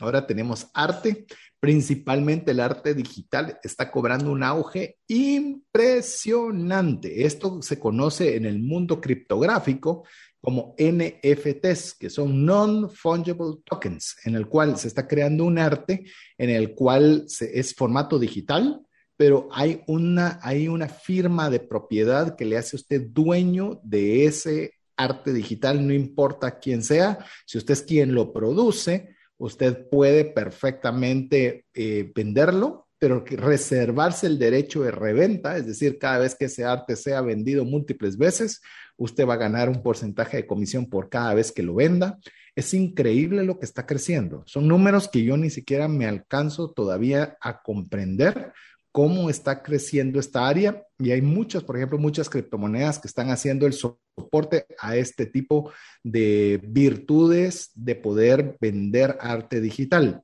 Ahora tenemos arte, principalmente el arte digital está cobrando un auge impresionante. Esto se conoce en el mundo criptográfico como NFTs, que son non-fungible tokens, en el cual se está creando un arte en el cual es formato digital, pero hay una, hay una firma de propiedad que le hace a usted dueño de ese arte digital, no importa quién sea, si usted es quien lo produce, usted puede perfectamente eh, venderlo, pero reservarse el derecho de reventa, es decir, cada vez que ese arte sea vendido múltiples veces, usted va a ganar un porcentaje de comisión por cada vez que lo venda. Es increíble lo que está creciendo. Son números que yo ni siquiera me alcanzo todavía a comprender cómo está creciendo esta área y hay muchas, por ejemplo, muchas criptomonedas que están haciendo el soporte a este tipo de virtudes de poder vender arte digital.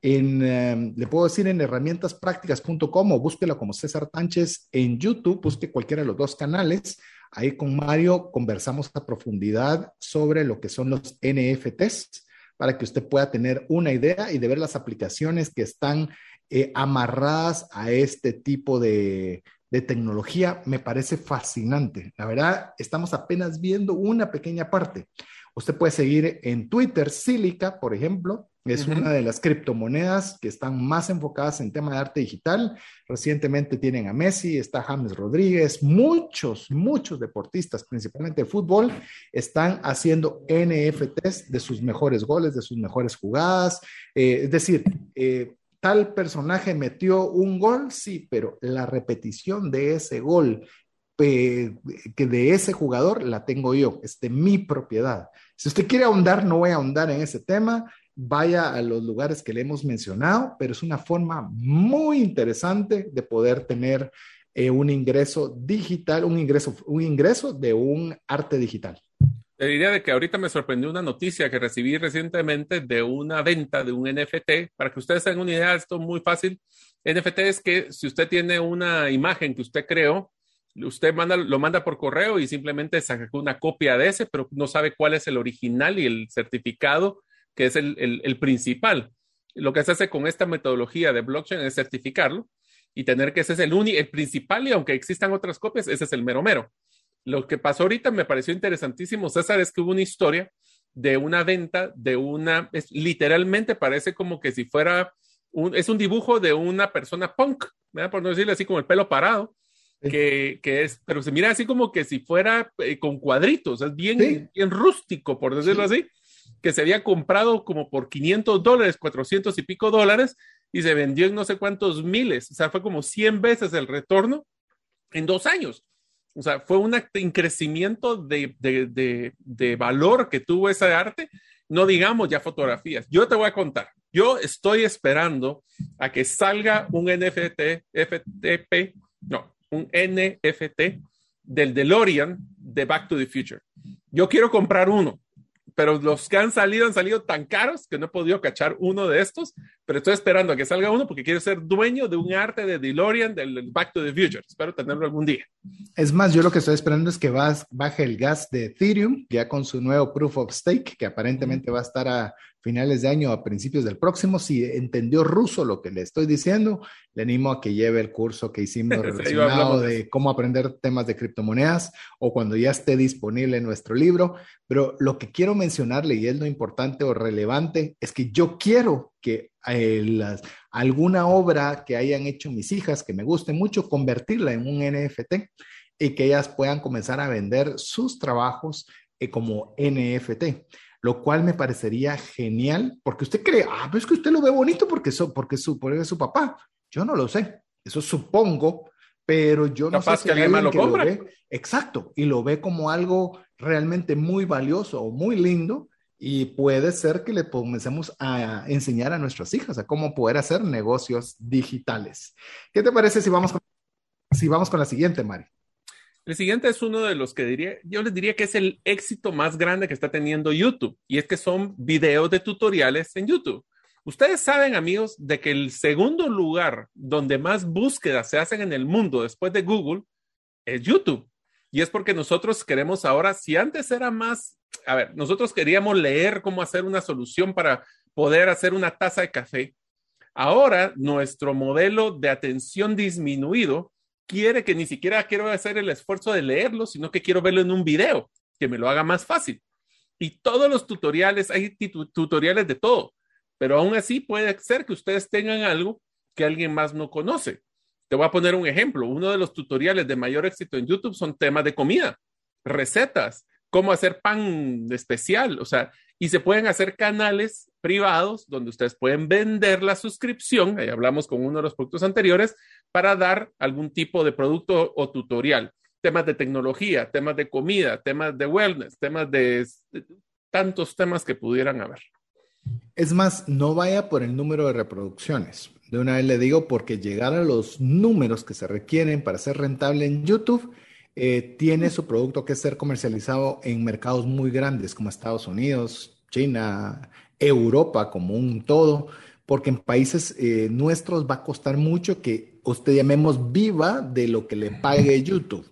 Em, le puedo decir en herramientasprácticas.com o búsquelo como César Tánchez en YouTube, busque cualquiera de los dos canales. Ahí con Mario conversamos a profundidad sobre lo que son los NFTs para que usted pueda tener una idea y ver las aplicaciones que están eh, amarradas a este tipo de, tecnología me parece fascinante. La verdad, estamos apenas viendo una pequeña parte. Usted puede seguir en Twitter, Silica, por ejemplo, es una de las criptomonedas que están más enfocadas en tema de arte digital. Recientemente tienen a Messi, está James Rodríguez, muchos, muchos deportistas, principalmente de fútbol, están haciendo NFTs de sus mejores goles, de sus mejores jugadas. Eh, es decir, eh, tal personaje metió un gol, sí, pero la repetición de ese gol que de ese jugador la tengo yo, es de mi propiedad. Si usted quiere ahondar, no voy a ahondar en ese tema, vaya a los lugares que le hemos mencionado, pero es una forma muy interesante de poder tener eh, un ingreso digital, un ingreso, un ingreso de un arte digital. Te diría de que ahorita me sorprendió una noticia que recibí recientemente de una venta de un NFT. Para que ustedes tengan una idea, esto es muy fácil. NFT es que si usted tiene una imagen que usted creó, usted manda, lo manda por correo y simplemente saca una copia de ese, pero no sabe cuál es el original y el certificado, que es el, el principal. Lo que se hace con esta metodología de blockchain es certificarlo y tener que ese es el, único, el principal y aunque existan otras copias, ese es el mero mero. Lo que pasó ahorita me pareció interesantísimo, César, es que hubo una historia de una venta de una, literalmente parece como que si fuera, un, es un dibujo de una persona punk, por no decirle así como el pelo parado, que, que, es, pero se mira así como que si fuera eh, con cuadritos, es bien, bien rústico, por decirlo así, que se había comprado como por 500 dólares, 400 y pico dólares, y se vendió en no sé cuántos miles, o sea, fue como 100 veces el retorno en dos años. O sea, fue un crecimiento de, de, de, valor que tuvo ese arte, no digamos ya fotografías. Yo te voy a contar, yo estoy esperando a que salga un NFT, FTP, no, un NFT del DeLorean de Back to the Future. Yo quiero comprar uno pero los que han salido han salido tan caros que no he podido cachar uno de estos, pero estoy esperando a que salga uno porque quiero ser dueño de un arte de DeLorean del Back to the Future. Espero tenerlo algún día. Es más, yo lo que estoy esperando es que baje el gas de Ethereum ya con su nuevo Proof of Stake, que aparentemente va a estar a finales de año a principios del próximo. Si entendió ruso lo que le estoy diciendo, le animo a que lleve el curso que hicimos <laughs> relacionado de cómo aprender temas de criptomonedas o cuando ya esté disponible nuestro libro. Pero lo que quiero mencionarle, y es lo importante o relevante, es que yo quiero que eh, alguna obra que hayan hecho mis hijas que me guste mucho, convertirla en un NFT y que ellas puedan comenzar a vender sus trabajos eh, como NFT lo cual me parecería genial, porque usted cree, ah, pero es que usted lo ve bonito porque, so, porque, su, porque es su papá. Yo no lo sé, eso supongo, pero yo no sé si que alguien más lo compra. ve, exacto, y lo ve como algo realmente muy valioso o muy lindo, y puede ser que le comencemos a enseñar a nuestras hijas a cómo poder hacer negocios digitales. ¿Qué te parece si vamos con, si vamos con la siguiente, Mari? El siguiente es uno de los que diría, yo les diría que es el éxito más grande que está teniendo YouTube, y es que son videos de tutoriales en YouTube. Ustedes saben, amigos, de que el segundo lugar donde más búsquedas se hacen en el mundo después de Google es YouTube. Y es porque nosotros queremos ahora, si antes era más, a ver, nosotros queríamos leer cómo hacer una solución para poder hacer una taza de café. Ahora nuestro modelo de atención disminuido quiere que ni siquiera quiero hacer el esfuerzo de leerlo, sino que quiero verlo en un video, que me lo haga más fácil. Y todos los tutoriales, hay tutoriales de todo, pero aún así puede ser que ustedes tengan algo que alguien más no conoce. Te voy a poner un ejemplo. Uno de los tutoriales de mayor éxito en YouTube son temas de comida, recetas, cómo hacer pan especial, o sea, y se pueden hacer canales privados donde ustedes pueden vender la suscripción, ahí hablamos con uno de los productos anteriores, para dar algún tipo de producto o tutorial. Temas de tecnología, temas de comida, temas de wellness, temas de, tantos temas que pudieran haber. Es más, no vaya por el número de reproducciones. De una vez le digo, porque llegar a los números que se requieren para ser rentable en YouTube, eh, tiene su producto que ser comercializado en mercados muy grandes como Estados Unidos, China, Europa como un todo, porque en países eh, nuestros va a costar mucho que usted llamemos viva de lo que le pague YouTube.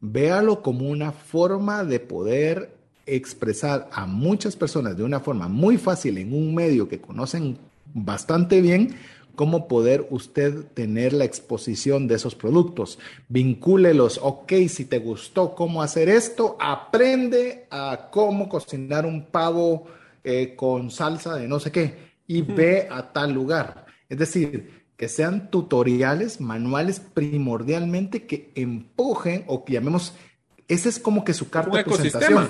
Véalo como una forma de poder expresar a muchas personas de una forma muy fácil en un medio que conocen bastante bien cómo poder usted tener la exposición de esos productos. Vincúlelos, ok, si te gustó cómo hacer esto, aprende a cómo cocinar un pavo eh, con salsa de no sé qué y ve a tal lugar. Es decir, que sean tutoriales, manuales primordialmente que empujen o que llamemos, ese es como que su carta de presentación.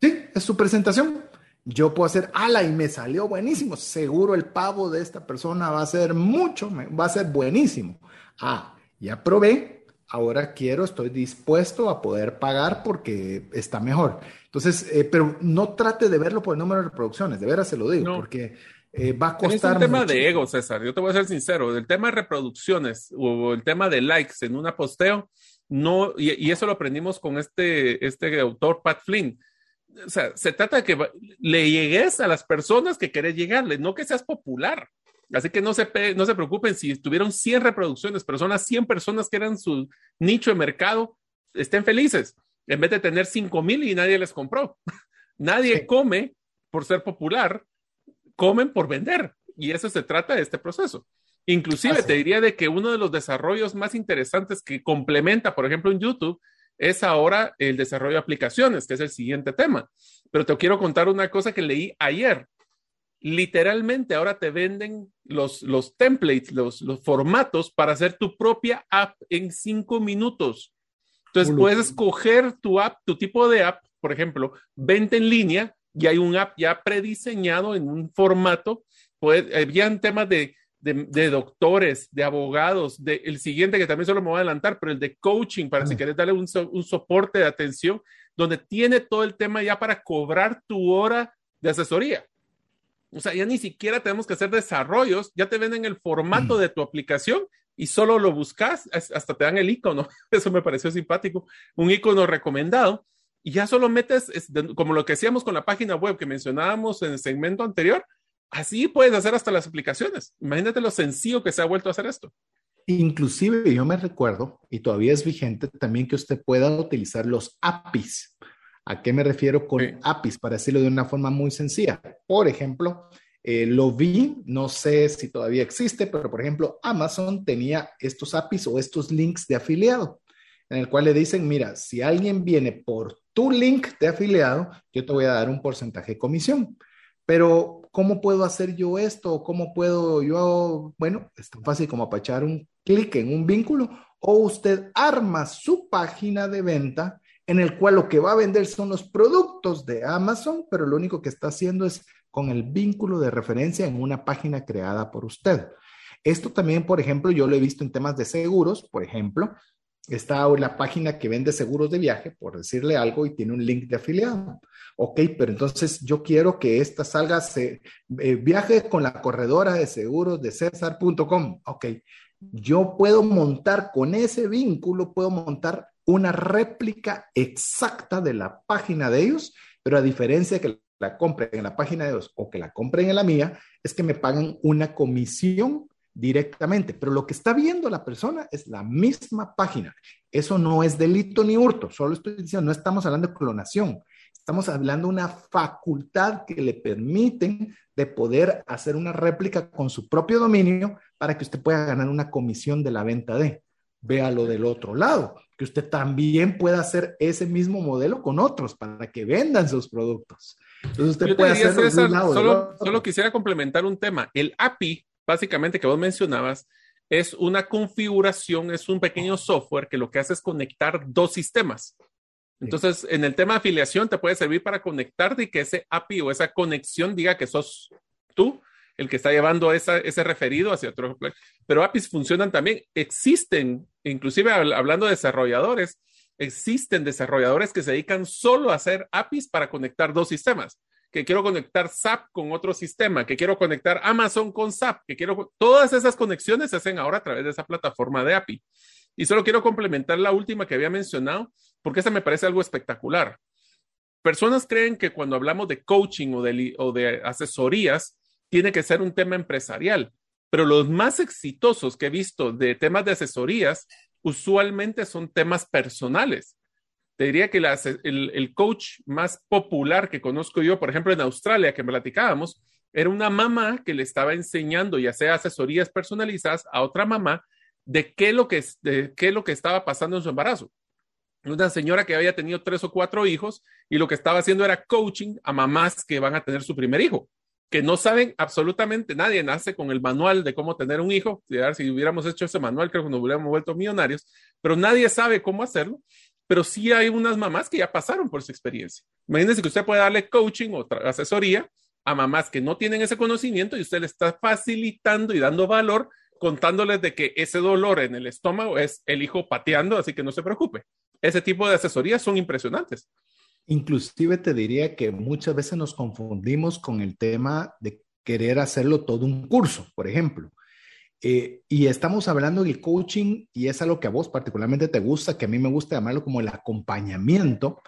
Sí, es su presentación. Yo puedo hacer, ala, y me salió buenísimo. Seguro el pavo de esta persona va a ser mucho, va a ser buenísimo. Ah, ya probé, ahora quiero, estoy dispuesto a poder pagar porque está mejor. Entonces, eh, pero no trate de verlo por el número de reproducciones, de veras se lo digo, porque eh, va a costar. Es un tema de ego, César. Yo te voy a ser sincero. El tema de reproducciones o el tema de likes en una posteo, no, y, y eso lo aprendimos con este, este autor, Pat Flynn o sea, se trata de que le llegues a las personas que querés llegarle, no que seas popular. Así que no se, no se preocupen si tuvieron 100 reproducciones, personas, 100 personas que eran su nicho de mercado, estén felices, en vez de tener 5 mil y nadie les compró. <laughs> nadie come por ser popular, comen por vender. Y eso se trata de este proceso. Inclusive te diría de que uno de los desarrollos más interesantes que complementa, por ejemplo, en YouTube, es ahora el desarrollo de aplicaciones, que es el siguiente tema. Pero te quiero contar una cosa que leí ayer. Literalmente ahora te venden los, los templates, los, los formatos para hacer tu propia app en cinco minutos. Entonces puedes escoger tu app, tu tipo de app, por ejemplo, vente en línea y hay un app ya prediseñado en un formato. Pues, habían temas de de, doctores, de abogados, de el siguiente que también solo me voy a adelantar, pero el de coaching, para si quieres darle un, un, soporte de atención, donde tiene todo el tema ya para cobrar tu hora de asesoría. O sea, ya ni siquiera tenemos que hacer desarrollos, ya te venden el formato de tu aplicación y solo lo buscas, hasta te dan el icono. <laughs> Eso me pareció simpático, un icono recomendado. Y ya solo metes, como lo que hacíamos con la página web que mencionábamos en el segmento anterior, Así puedes hacer hasta las aplicaciones. Imagínate lo sencillo que se ha vuelto a hacer esto. Inclusive yo me recuerdo, y todavía es vigente, también que usted pueda utilizar los APIs. ¿A qué me refiero con APIs? Para decirlo de una forma muy sencilla. Por ejemplo, eh, lo vi, no sé si todavía existe, pero por ejemplo, Amazon tenía estos APIs o estos links de afiliado, en el cual le dicen, mira, si alguien viene por tu link de afiliado, yo te voy a dar un porcentaje de comisión. Pero, ¿cómo puedo hacer yo esto? ¿Cómo puedo yo? Bueno, es tan fácil como apachar un clic en un vínculo o usted arma su página de venta en el cual lo que va a vender son los productos de Amazon, pero lo único que está haciendo es con el vínculo de referencia en una página creada por usted. Esto también, por ejemplo, yo lo he visto en temas de seguros, por ejemplo, está la página que vende seguros de viaje, por decirle algo, y tiene un link de afiliado. Ok, pero entonces yo quiero que esta salga, se, eh, viaje con la corredora de seguros de César.com. Ok, yo puedo montar con ese vínculo, puedo montar una réplica exacta de la página de ellos, pero a diferencia de que la compren en la página de ellos o que la compren en la mía, es que me pagan una comisión directamente, pero lo que está viendo la persona es la misma página. Eso no es delito ni hurto, solo estoy diciendo, no estamos hablando de clonación, estamos hablando de una facultad que le permiten de poder hacer una réplica con su propio dominio para que usted pueda ganar una comisión de la venta de. Véalo del otro lado, que usted también pueda hacer ese mismo modelo con otros para que vendan sus productos. Entonces usted puede hacer solo, solo quisiera complementar un tema. El API básicamente que vos mencionabas es una configuración, es un pequeño software que lo que hace es conectar dos sistemas. Entonces, en el tema de afiliación te puede servir para conectarte y que ese API o esa conexión diga que sos tú el que está llevando ese referido hacia otro. Pero APIs funcionan también. Existen, inclusive hablando de desarrolladores, existen desarrolladores que se dedican solo a hacer APIs para conectar dos sistemas. que quiero conectar SAP con otro sistema, que quiero conectar Amazon con SAP, que quiero, todas esas conexiones se hacen ahora a través de esa plataforma de API. Y solo quiero complementar la última que había mencionado, porque esa me parece algo espectacular. Personas creen que cuando hablamos de coaching o de, o de asesorías, tiene que ser un tema empresarial, pero los más exitosos que he visto de temas de asesorías usualmente son temas personales. Te diría que el, el, coach más popular que conozco yo, por ejemplo, en Australia, que platicábamos, era una mamá que le estaba enseñando, ya sea asesorías personalizadas, a otra mamá de qué, lo que, de qué lo que estaba pasando en su embarazo. Una señora que había tenido tres o cuatro hijos y lo que estaba haciendo era coaching a mamás que van a tener su primer hijo, que no saben absolutamente nadie, nace con el manual de cómo tener un hijo. Si hubiéramos hecho ese manual, creo que nos hubiéramos vuelto millonarios, pero nadie sabe cómo hacerlo pero sí hay unas mamás que ya pasaron por esa experiencia. Imagínense que usted puede darle coaching o asesoría a mamás que no tienen ese conocimiento y usted le está facilitando y dando valor contándoles de que ese dolor en el estómago es el hijo pateando, así que no se preocupe. Ese tipo de asesorías son impresionantes. Inclusive te diría que muchas veces nos confundimos con el tema de querer hacerlo todo un curso, por ejemplo. Eh, y estamos hablando del coaching y es algo que a vos particularmente te gusta, que a mí me gusta llamarlo como el acompañamiento,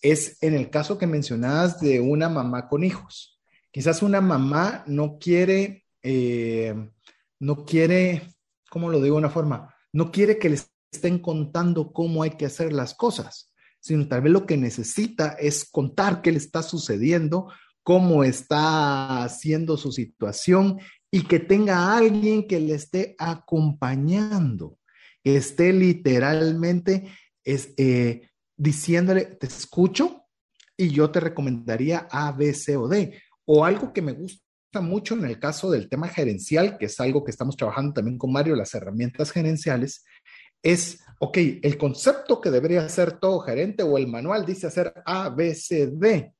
es en el caso que mencionabas de una mamá con hijos. Quizás una mamá no quiere, eh, no quiere, ¿cómo lo digo de una forma? No quiere que les estén contando cómo hay que hacer las cosas, sino tal vez lo que necesita es contar qué le está sucediendo, cómo está haciendo su situación y que tenga alguien que le esté acompañando, que esté literalmente es, eh, diciéndole, te escucho y yo te recomendaría A, B, C o D. O algo que me gusta mucho en el caso del tema gerencial, que es algo que estamos trabajando también con Mario, las herramientas gerenciales, es, ok, el concepto que debería hacer todo gerente o el manual dice hacer A, B, C, D,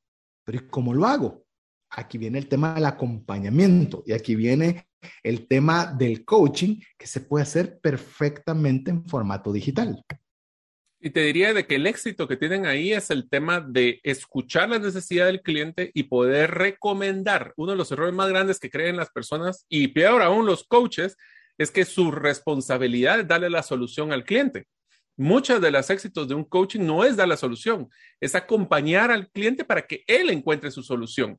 pero ¿cómo lo hago? aquí viene el tema del acompañamiento y aquí viene el tema del coaching que se puede hacer perfectamente en formato digital. Y te diría de que el éxito que tienen ahí es el tema de escuchar la necesidad del cliente y poder recomendar. Uno de los errores más grandes que creen las personas y peor aún los coaches es que su responsabilidad es darle la solución al cliente. Muchos de los éxitos de un coaching no es dar la solución, es acompañar al cliente para que él encuentre su solución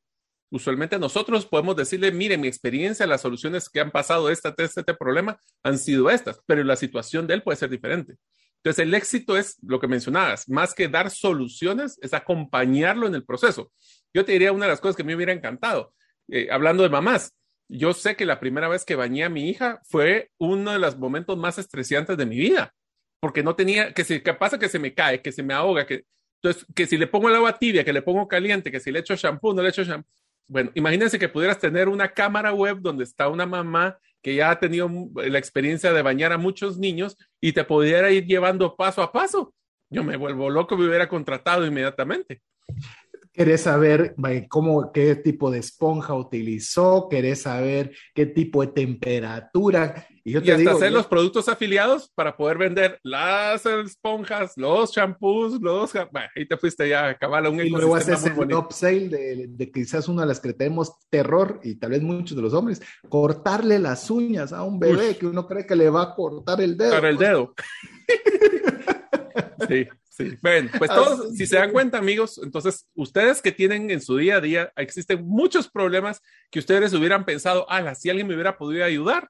usualmente nosotros podemos decirle, mire, mi experiencia, las soluciones que han pasado este, este, problema han sido estas, pero la situación de él puede ser diferente. Entonces, el éxito es lo que mencionabas, más que dar soluciones, es acompañarlo en el proceso. Yo te diría una de las cosas que me hubiera encantado, eh, hablando de mamás. Yo sé que la primera vez que bañé a mi hija fue uno de los momentos más estresantes de mi vida, porque no tenía, que si, ¿qué pasa? Que se me cae, que se me ahoga, que, entonces, que si le pongo el agua tibia, que le pongo caliente, que si le echo shampoo, no le echo shampoo. Bueno, imagínense que pudieras tener una cámara web donde está una mamá que ya ha tenido la experiencia de bañar a muchos niños y te pudiera ir llevando paso a paso. Yo me vuelvo loco, me hubiera contratado inmediatamente. ¿Querés saber cómo, qué tipo de esponja utilizó? ¿Querés saber qué tipo de temperatura? Y, yo te hasta hacer los productos afiliados para poder vender las esponjas, los champús, los... Bueno, ahí te fuiste ya a acabar un Y luego haces el upsale de, de quizás una de las que tenemos terror, y tal vez muchos de los hombres, cortarle las uñas a un bebé que uno cree que le va a cortar el dedo. Para el dedo. <laughs> sí. Sí, bueno, pues todos, si se dan cuenta, amigos, entonces ustedes que tienen en su día a día, existen muchos problemas que ustedes hubieran pensado, ah, si alguien me hubiera podido ayudar,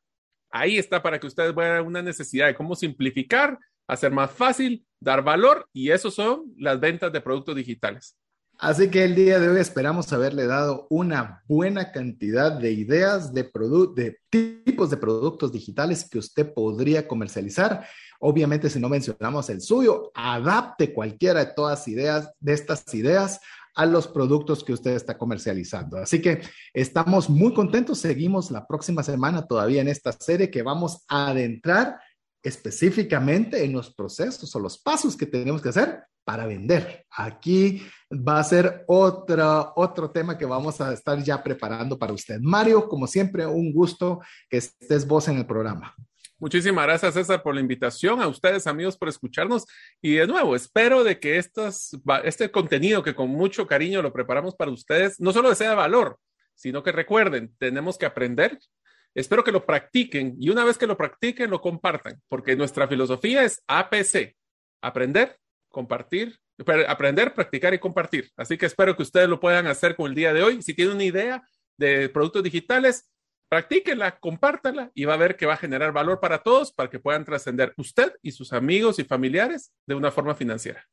ahí está para que ustedes vean una necesidad de cómo simplificar, hacer más fácil, dar valor, y eso son las ventas de productos digitales. Así que el día de hoy esperamos haberle dado una buena cantidad de ideas de, de tipos de productos digitales que usted podría comercializar Obviamente, si no mencionamos el suyo, adapte cualquiera de todas ideas, de estas ideas a los productos que usted está comercializando. Así que estamos muy contentos. Seguimos la próxima semana todavía en esta serie que vamos a adentrar específicamente en los procesos o los pasos que tenemos que hacer para vender. Aquí va a ser otro, otro tema que vamos a estar ya preparando para usted. Mario, como siempre, un gusto que estés vos en el programa. Muchísimas gracias, César, por la invitación. A ustedes, amigos, por escucharnos. Y de nuevo, espero de que este contenido que con mucho cariño lo preparamos para ustedes, no solo sea de valor, sino que recuerden, tenemos que aprender. Espero que lo practiquen y una vez que lo practiquen, lo compartan, porque nuestra filosofía es APC, aprender, compartir, aprender, practicar y compartir. Así que espero que ustedes lo puedan hacer con el día de hoy. Si tienen una idea de productos digitales, practíquenla, compártala y va a ver que va a generar valor para todos para que puedan trascender usted y sus amigos y familiares de una forma financiera.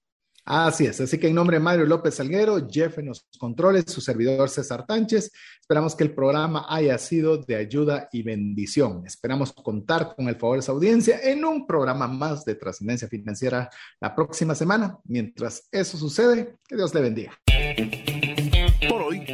Así es, así que en nombre de Mario López Salguero, Jeff en los controles, su servidor César Tánchez, esperamos que el programa haya sido de ayuda y bendición. Esperamos contar con el favor de su audiencia en un programa más de trascendencia financiera la próxima semana. Mientras eso sucede, que Dios le bendiga.